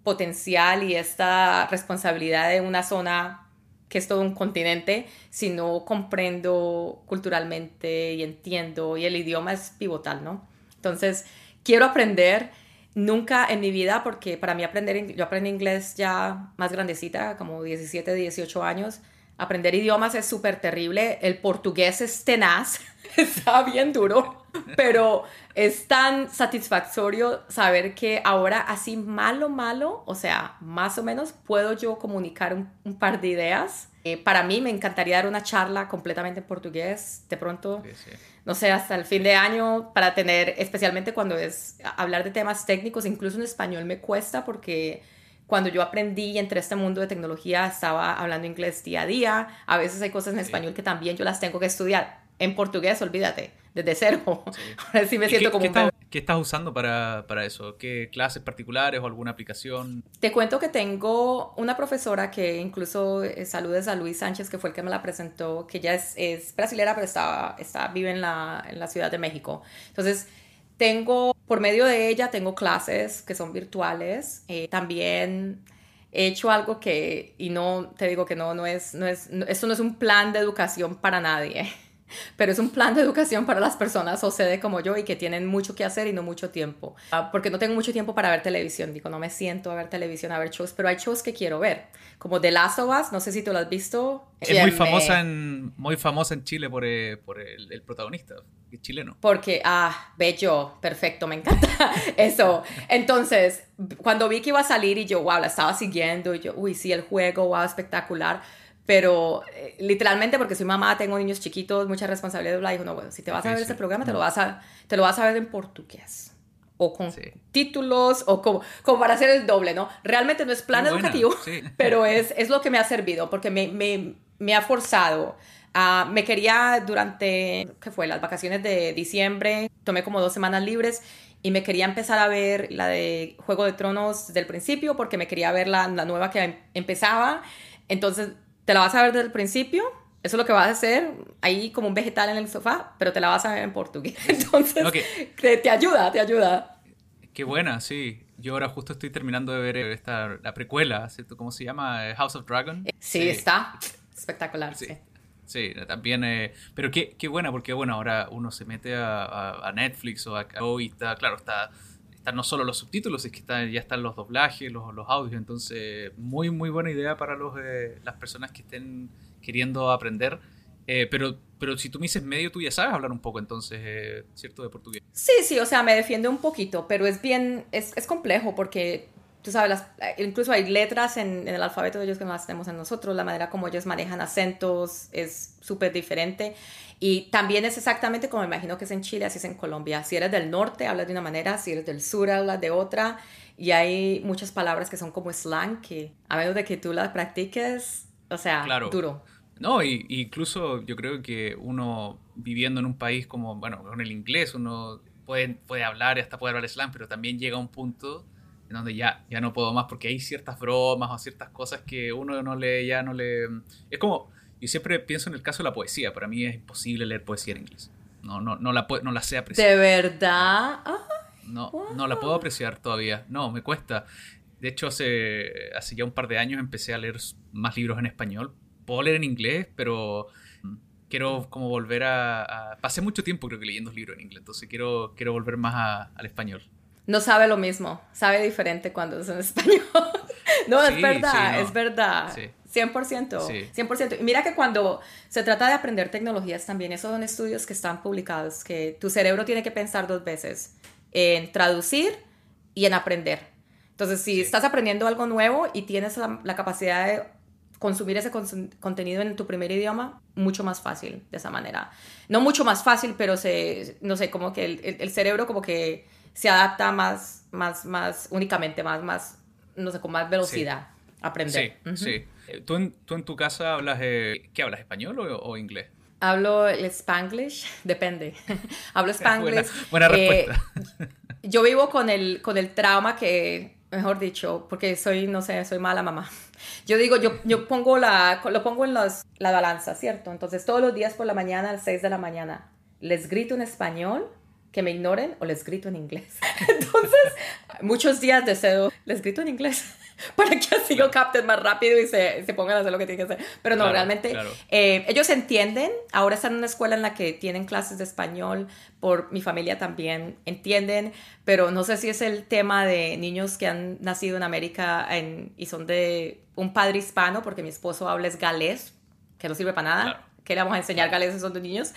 Speaker 1: potencial y esta responsabilidad de una zona que es todo un continente, si no comprendo culturalmente y entiendo, y el idioma es pivotal, ¿no? Entonces, quiero aprender, nunca en mi vida, porque para mí aprender, yo aprendí inglés ya más grandecita, como 17, 18 años, aprender idiomas es súper terrible, el portugués es tenaz, está bien duro, pero es tan satisfactorio saber que ahora así malo, malo, o sea, más o menos puedo yo comunicar un, par de ideas. Eh, para mí me encantaría dar una charla completamente en portugués, de pronto, no sé, hasta el fin de año, para tener, especialmente cuando es hablar de temas técnicos, incluso en español me cuesta porque cuando yo aprendí y entré a este mundo de tecnología estaba hablando inglés día a día, a veces hay cosas en español que también yo las tengo que estudiar en portugués, olvídate, desde cero. Sí. me siento como
Speaker 2: ¿qué, estás, ¿Qué estás usando para, para, eso? ¿Qué clases particulares o alguna aplicación?
Speaker 1: Te cuento que tengo una profesora que incluso eh, saludes a Luis Sánchez, que fue el que me la presentó, que ya es, es brasilera, pero está, está, vive en la, en la Ciudad de México. Entonces, tengo, por medio de ella, tengo clases que son virtuales. Eh, también he hecho algo que, y no te digo que no, no es, no es, esto no es un plan de educación para nadie pero es un plan de educación para las personas o sede como yo y que tienen mucho que hacer y no mucho tiempo. Ah, porque no tengo mucho tiempo para ver televisión, digo, no me siento a ver televisión, a ver shows, pero hay shows que quiero ver, como The Last of Us, no sé si tú lo has visto.
Speaker 2: Es muy famosa, en, muy famosa en Chile por, eh, por el, el, protagonista, chileno.
Speaker 1: Porque, ah, bello, perfecto, me encanta eso. Entonces, cuando vi que iba a salir y yo, wow, la estaba siguiendo y yo, uy, sí, el juego, wow, espectacular pero eh, literalmente porque soy mamá, tengo niños chiquitos, mucha responsabilidad, la dijo, no, bueno, si te vas a ver ese programa, te lo vas a, te lo vas a ver en portugués o con títulos o como, como para hacer el doble, ¿no? Realmente no es plan educativo, pero es, es lo que me ha servido porque me, me, me ha forzado. a me quería durante, ¿qué fue? Las vacaciones de diciembre, tomé como dos semanas libres y me quería empezar a ver la de Juego de Tronos desde el principio porque me quería ver la, la nueva que em, empezaba. Entonces te la vas a ver desde el principio, eso es lo que vas a hacer ahí como un vegetal en el sofá, pero te la vas a ver en portugués. Entonces, te, ayuda, te ayuda.
Speaker 2: Qué buena, sí. Yo ahora justo estoy terminando de ver esta, la precuela, ¿cierto? ¿Cómo se llama? House of Dragon.
Speaker 1: Eh, sí, está espectacular, sí.
Speaker 2: sí. también, eh, pero qué, qué, buena, porque bueno, ahora uno se mete a, Netflix o a, y está, claro, está no solo los subtítulos, es que ya están los doblajes, los, los audios. Entonces, muy, muy buena idea para los, eh, las personas que estén queriendo aprender. Eh, pero, pero si tú me dices medio, tú ya sabes hablar un poco, entonces, eh, ¿cierto? De portugués.
Speaker 1: Sí, sí, o sea, me defiende un poquito, pero es bien, es, es complejo porque tú sabes, las, incluso hay letras en, en, el alfabeto de ellos que no las tenemos en nosotros, la manera como ellos manejan acentos es súper diferente. Y también es exactamente como me imagino que es en Chile, así es en Colombia. Si eres del norte, hablas de una manera, si eres del sur, hablas de otra. Y hay muchas palabras que son como slang, que a menos de que tú las practiques, o sea, duro.
Speaker 2: No, y, incluso yo creo que uno viviendo en un país como, bueno, con el inglés, uno puede, puede hablar y hasta puede hablar slang, pero también llega a un punto en donde ya, ya no puedo más porque hay ciertas bromas o ciertas cosas que uno no le, ya no le... Es como, yo siempre pienso en el caso de la poesía. Para mí es imposible leer poesía en inglés. No, no, no, la, no la sé apreciar.
Speaker 1: ¿De verdad?
Speaker 2: no, no la puedo apreciar todavía. No, me cuesta. De hecho, hace, hace ya un par de años empecé a leer más libros en español. Puedo leer en inglés, pero mm, quiero como volver a, Pasé mucho tiempo creo que leyendo libros en inglés, entonces quiero, quiero volver más al español.
Speaker 1: No sabe lo mismo, sabe diferente cuando es en español. no, es verdad, es verdad. 100%. 100%. Y mira que cuando se trata de aprender tecnologías también, esos son estudios que están publicados, que tu cerebro tiene que pensar dos veces en traducir y en aprender. Entonces, si estás aprendiendo algo nuevo y tienes la, capacidad de consumir ese contenido en tu primer idioma, mucho más fácil de esa manera. No mucho más fácil, pero se, no sé, como que el, cerebro como que se adapta más, más, más únicamente, más, más, no sé, con más velocidad aprender.
Speaker 2: Sí, sí. ¿Tú en, ¿Tú en, tu casa hablas, eh, ¿qué hablas, español o, inglés?
Speaker 1: Hablo el spanglish, depende. Hablo spanglish.
Speaker 2: Buena, eh, respuesta.
Speaker 1: yo vivo con el, con el trauma que, mejor dicho, porque soy, no sé, soy mala mamá. Yo digo, yo, yo pongo la, lo pongo en los, la balanza, ¿cierto? Entonces todos los días por la mañana, a las 6 de la mañana, les grito en español que me ignoren o les grito en inglés. Entonces, muchos días deseo, les grito en inglés. para que así lo capten más rápido y se, se, pongan a hacer lo que tienen que hacer. Pero no, realmente eh, ellos entienden, ahora están en una escuela en la que tienen clases de español, por mi familia también entienden, pero no sé si es el tema de niños que han nacido en América y son de un padre hispano, porque mi esposo habla es galés, que no sirve para nada que le vamos a enseñar galés a esos dos niños.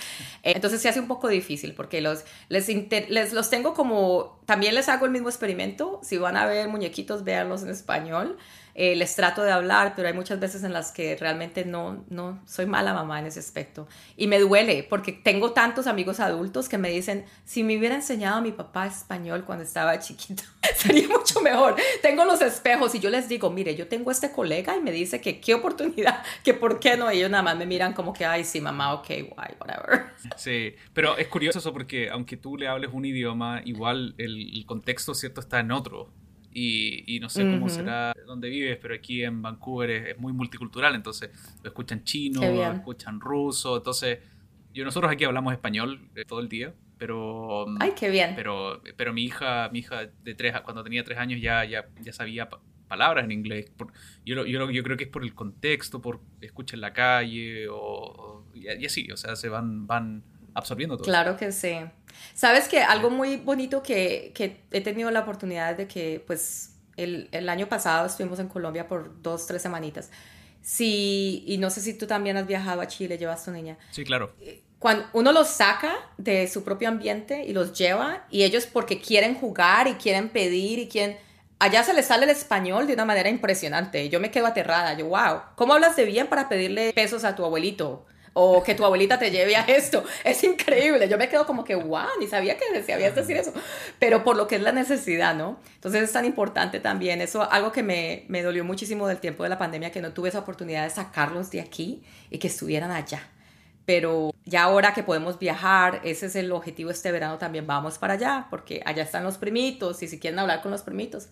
Speaker 1: Eh, entonces se hace un poco difícil porque los, les, les, los tengo como, también les hago el mismo experimento, si van a ver muñequitos, véanlos en español eh, les trato de hablar, pero hay muchas veces en las que realmente no, no soy mala mamá en ese aspecto. Y me duele porque tengo tantos amigos adultos que me dicen, si me hubiera enseñado a mi papá español cuando estaba chiquito, sería mucho mejor. Tengo los espejos y yo les digo, mire, yo tengo este colega y me dice que qué oportunidad, que por qué no. ellos nada más me miran como que, ay, sí, mamá, ok, why, whatever.
Speaker 2: Sí, pero es curioso eso porque aunque tú le hables un idioma, igual el, el contexto, ¿cierto?, está en otro. Y, no sé cómo será donde vives, pero aquí en Vancouver es, muy multicultural, entonces lo escuchan chino, lo escuchan ruso, entonces yo nosotros aquí hablamos español eh, todo el día, pero
Speaker 1: mm, Ay, qué bien.
Speaker 2: Pero pero mi hija, mi hija de tres cuando tenía tres años ya ya, ya sabía palabras en inglés. yo, yo, yo, creo que es por el contexto, por escuchar en la calle o, y, así, o sea, se van van absorbiendo todo.
Speaker 1: Claro que sí. Sabes que algo muy bonito que, que he tenido la oportunidad de que, pues, el, el, año pasado estuvimos en Colombia por dos, tres semanitas. Sí, y no sé si tú también has viajado a Chile, llevas a tu niña.
Speaker 2: Sí, claro.
Speaker 1: Cuando uno los saca de su propio ambiente y los lleva, y ellos porque quieren jugar y quieren pedir y quieren... Allá se les sale el español de una manera impresionante. Yo me quedo aterrada. Yo, wow, ¿cómo hablas de bien para pedirle pesos a tu abuelito? O que tu abuelita te lleve a esto. Es increíble. Yo me quedo como que, wow, ni sabía que sabías decir eso. Pero por lo que es la necesidad, ¿no? Entonces es tan importante también. Eso, algo que me, me dolió muchísimo del tiempo de la pandemia, que no tuve esa oportunidad de sacarlos de aquí y que estuvieran allá. Pero ya ahora que podemos viajar, ese es el objetivo este verano también, vamos para allá, porque allá están los primitos y si quieren hablar con los primitos,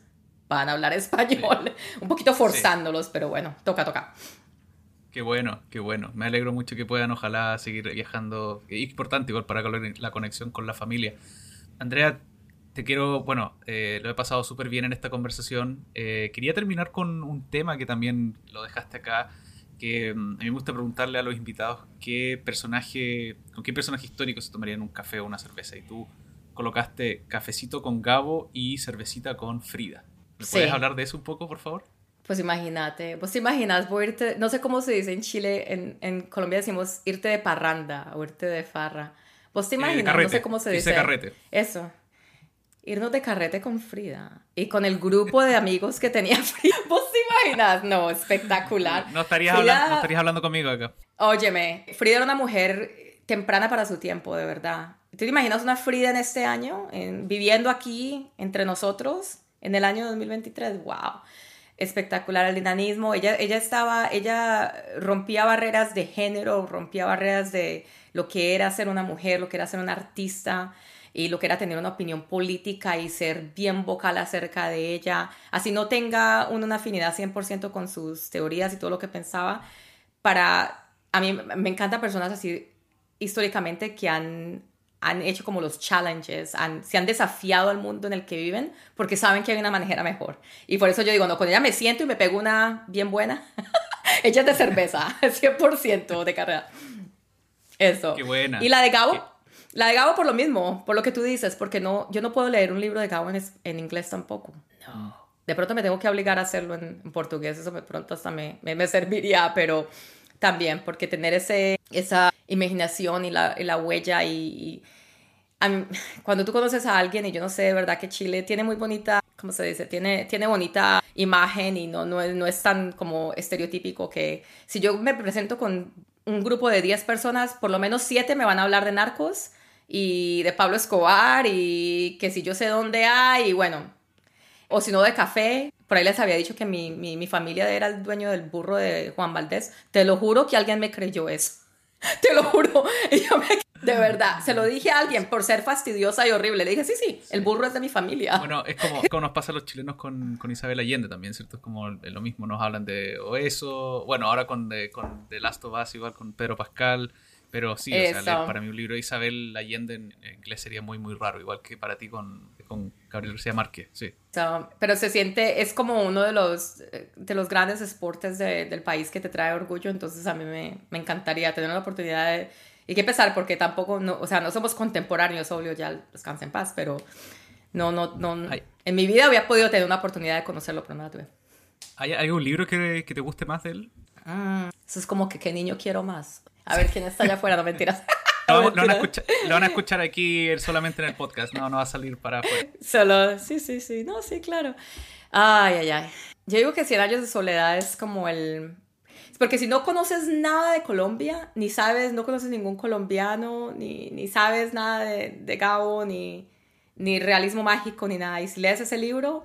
Speaker 1: van a hablar español. Un poquito forzándolos, pero bueno, toca, toca.
Speaker 2: Qué bueno, qué bueno. Me alegro mucho que puedan, ojalá, seguir viajando. Es importante igual para la conexión con la familia. Andrea, te quiero, bueno, eh, lo he pasado súper bien en esta conversación. Eh, quería terminar con un tema que también lo dejaste acá, que mm, a mí me gusta preguntarle a los invitados qué personaje, con qué personaje histórico se tomarían un café o una cerveza. Y tú colocaste cafecito con Gabo y cervecita con Frida. ¿Me puedes hablar de eso un poco, por favor?
Speaker 1: Pues imagínate, pues te imaginas, irte, no sé cómo se dice en Chile, en, en Colombia decimos irte de parranda o irte de farra. Vos te eh, imaginas, no sé cómo se dice.
Speaker 2: carrete.
Speaker 1: Eso. Irnos de carrete con Frida y con el grupo de amigos que tenía Frida. ¿Vos te imaginas? No, espectacular.
Speaker 2: No estarías, hablando, no estarías hablando conmigo acá.
Speaker 1: Óyeme, Frida era una mujer temprana para su tiempo, de verdad. ¿Tú te imaginas una Frida en este año, en, viviendo aquí entre nosotros en el año 2023? ¡Wow! Espectacular el dinamismo. Ella, ella estaba, ella rompía barreras de género, rompía barreras de lo que era ser una mujer, lo que era ser una artista y lo que era tener una opinión política y ser bien vocal acerca de ella. Así no tenga una afinidad 100% con sus teorías y todo lo que pensaba. Para, a mí me encanta personas así históricamente que han han hecho como los challenges, se han desafiado al mundo en el que viven porque saben que hay una manera mejor. Y por eso yo digo, no, cuando ya me siento y me pego una bien buena, ella de cerveza, 100% de carrera. Eso.
Speaker 2: Qué buena.
Speaker 1: Y la de Gabo, la de Gabo por lo mismo, por lo que tú dices, porque no, yo no puedo leer un libro de Gabo en, en inglés tampoco. No. De pronto me tengo que obligar a hacerlo en, portugués, eso de pronto hasta me, me, me serviría, pero también, porque tener ese, esa imaginación y la, la huella y, cuando tú conoces a alguien y yo no sé, de verdad que Chile tiene muy bonita, ¿cómo se dice? Tiene, tiene bonita imagen y no, no, no es tan como estereotípico que si yo me presento con un grupo de 10 personas, por lo menos 7 me van a hablar de narcos y de Pablo Escobar y que si yo sé dónde hay y bueno, o si no de café. Por ahí les había dicho que mi, mi, mi, familia era el dueño del burro de Juan Valdés. Te lo juro que alguien me creyó eso. Te lo juro. de verdad, se lo dije a alguien por ser fastidiosa y horrible. Le dije, sí, sí, el burro es de mi familia.
Speaker 2: Bueno, es como, como nos pasa a los chilenos con, con, Isabel Allende también, ¿cierto? Es como lo mismo, nos hablan de o eso. Bueno, ahora con, de, con The Last of Us, igual con Pedro Pascal. Pero sí, o sea, para mí un libro de Isabel Allende en, inglés sería muy, muy raro, igual que para ti con, con Gabriel García Márquez, sí.
Speaker 1: pero se siente, es como uno de los, de los grandes esportes del país que te trae orgullo, entonces a mí me, me encantaría tener la oportunidad de... Y que pesar, porque tampoco, no, o sea, no somos contemporáneos, obvio, ya descansa en paz, pero no, no, no. En mi vida había podido tener una oportunidad de conocerlo, pero no la tuve.
Speaker 2: ¿Hay, ¿Hay un libro que, que, te guste más de él?
Speaker 1: Mm, eso es como que qué niño quiero más. A ver quién está allá afuera, no mentiras.
Speaker 2: Lo, van a escuchar, lo, van a escuchar, aquí solamente en el podcast, no, no va a salir para afuera.
Speaker 1: Solo, sí, sí, sí, no, sí, claro. Ay, ay, ay. Yo digo que 100 años de soledad es como el... Porque si no conoces nada de Colombia, ni sabes, no conoces ningún colombiano, ni, ni sabes nada de, de Gabo, ni, ni realismo mágico, ni nada, y si lees ese libro,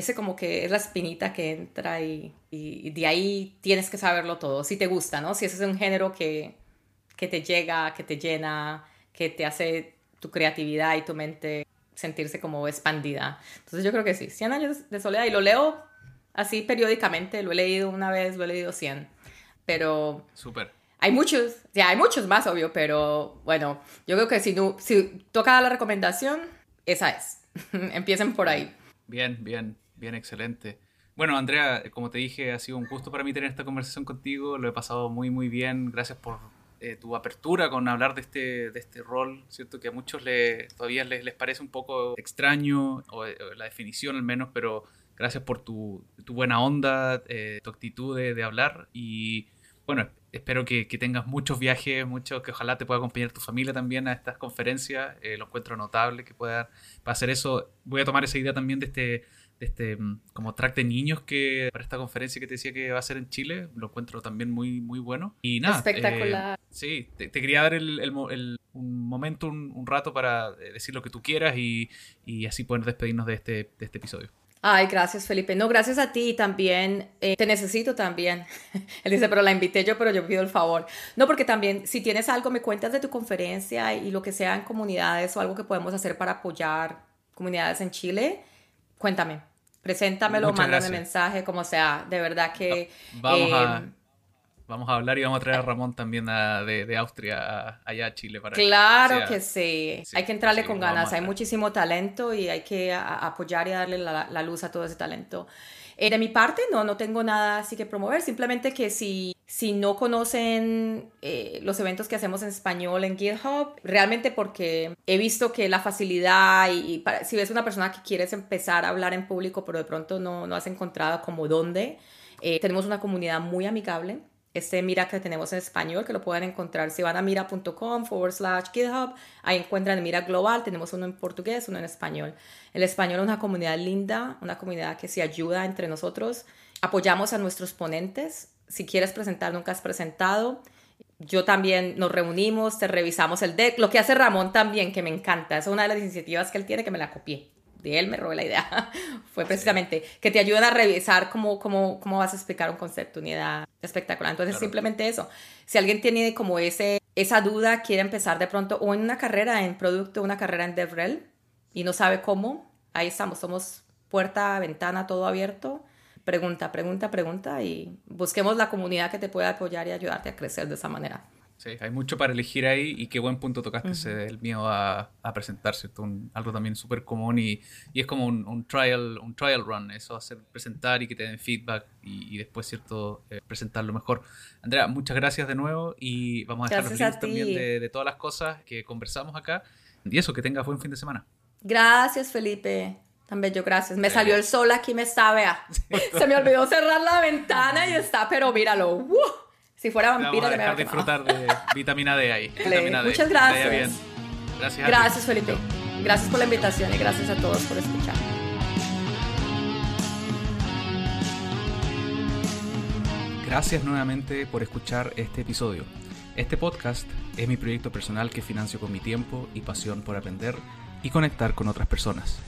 Speaker 1: ese como que es la espinita que entra y, y, de ahí tienes que saberlo todo, si te gusta, ¿no? Si ese es un género que, que te llega, que te llena, que te hace tu creatividad y tu mente sentirse como expandida. Entonces yo creo que sí, 100 años de soledad y lo leo así periódicamente, lo he leído una vez, lo he leído 100, pero...
Speaker 2: Súper.
Speaker 1: Hay muchos, ya hay muchos más, obvio, pero bueno, yo creo que si, no, si toca la recomendación, esa es. Empiecen por ahí.
Speaker 2: Bien, bien, bien, excelente. Bueno, Andrea, como te dije, ha sido un gusto para mí tener esta conversación contigo. Lo he pasado muy, muy bien. Gracias por eh, tu apertura con hablar de este, de este rol, ¿cierto? Que a muchos le, todavía les, les parece un poco extraño, o, la definición al menos, pero gracias por tu, tu buena onda, eh, tu actitud de, hablar. Y bueno, espero que, que, tengas muchos viajes, muchos, que ojalá te pueda acompañar tu familia también a estas conferencias. Eh, lo encuentro notable que puedan hacer eso. Voy a tomar esa idea también de este este mm, como track de niños que para esta conferencia que te decía que va a ser en Chile, lo encuentro también muy, muy bueno. Y nada.
Speaker 1: Espectacular.
Speaker 2: Eh, sí, te, quería dar el, el, un momento, un, rato para eh, decir lo que tú quieras y, y así poder despedirnos de este, de este episodio.
Speaker 1: Ay, gracias Felipe. No, gracias a ti también. Eh, te necesito también. Él dice, pero la invité yo, pero yo pido el favor. No, porque también si tienes algo, me cuentas de tu conferencia y lo que sea en comunidades o algo que podemos hacer para apoyar comunidades en Chile, cuéntame. Preséntamelo, mándame mensaje, como sea. De verdad que...
Speaker 2: Vamos a em, vamos a hablar y vamos a traer a Ramón también de, de, Austria allá a Chile. Para
Speaker 1: claro que, sí. hay que entrarle con ganas, hay muchísimo talento y hay que apoyar y darle la, la, luz a todo ese talento. Eh, de mi parte, no, no tengo nada así que promover, simplemente que si, si no conocen eh, los eventos que hacemos en español en GitHub, realmente porque he visto que la facilidad y, si ves una persona que quieres empezar a hablar en público, pero de pronto no, no has encontrado como dónde, eh, tenemos una comunidad muy amigable este Mira que tenemos en español, que lo pueden encontrar si van a mira.com forward slash GitHub, ahí encuentran Mira Global, tenemos uno en portugués, uno en español. El español es una comunidad linda, una comunidad que se ayuda entre nosotros, apoyamos a nuestros ponentes, si quieres presentar, nunca has presentado, yo también nos reunimos, te revisamos el deck, lo que hace Ramón también, que me encanta, es una de las iniciativas que él tiene que me la copié de él me robé la idea, fue precisamente que te ayuden a revisar cómo, cómo, cómo vas a explicar un concepto, una idea espectacular. Entonces, simplemente eso. Si alguien tiene como ese, esa duda, quiere empezar de pronto o en una carrera en producto, una carrera en DevRel y no sabe cómo, ahí estamos, somos puerta, ventana, todo abierto. Pregunta, pregunta, pregunta y busquemos la comunidad que te pueda apoyar y ayudarte a crecer de esa manera.
Speaker 2: Sí, hay mucho para elegir ahí y qué buen punto tocaste ese el miedo a, presentarse. algo también súper común y, es como un, trial, un trial run, eso, hacer presentar y que te den feedback y, después, ¿cierto?, eh, presentarlo mejor. Andrea, muchas gracias de nuevo y vamos a dejar los links también de, todas las cosas que conversamos acá. Y eso, que tengas buen fin de semana.
Speaker 1: Gracias, Felipe. También yo, gracias. Me salió el sol aquí, me está, vea. Se me olvidó cerrar la ventana y está, pero míralo. Si fuera vampiro,
Speaker 2: me a disfrutar de vitamina D ahí.
Speaker 1: Muchas gracias. Gracias. Gracias, Felipe. Gracias por la invitación y gracias a todos por escuchar.
Speaker 2: Gracias nuevamente por escuchar este episodio. Este podcast es mi proyecto personal que financio con mi tiempo y pasión por aprender y conectar con otras personas.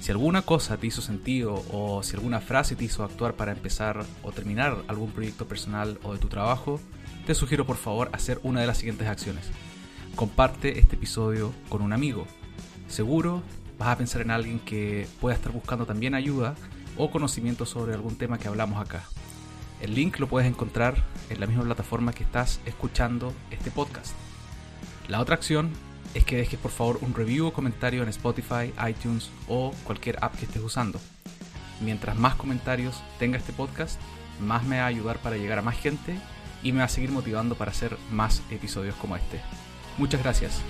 Speaker 2: Si alguna cosa te hizo sentido o si alguna frase te hizo actuar para empezar o terminar algún proyecto personal o de tu trabajo, te sugiero por favor hacer una de las siguientes acciones. Comparte este episodio con un amigo. Seguro vas a pensar en alguien que pueda estar buscando también ayuda o conocimiento sobre algún tema que hablamos acá. El link lo puedes encontrar en la misma plataforma que estás escuchando este podcast. La otra acción es que dejes por favor un review o comentario en Spotify, iTunes o cualquier app que estés usando. Mientras más comentarios tenga este podcast, más me va a ayudar para llegar a más gente y me va a seguir motivando para hacer más episodios como este. Muchas gracias.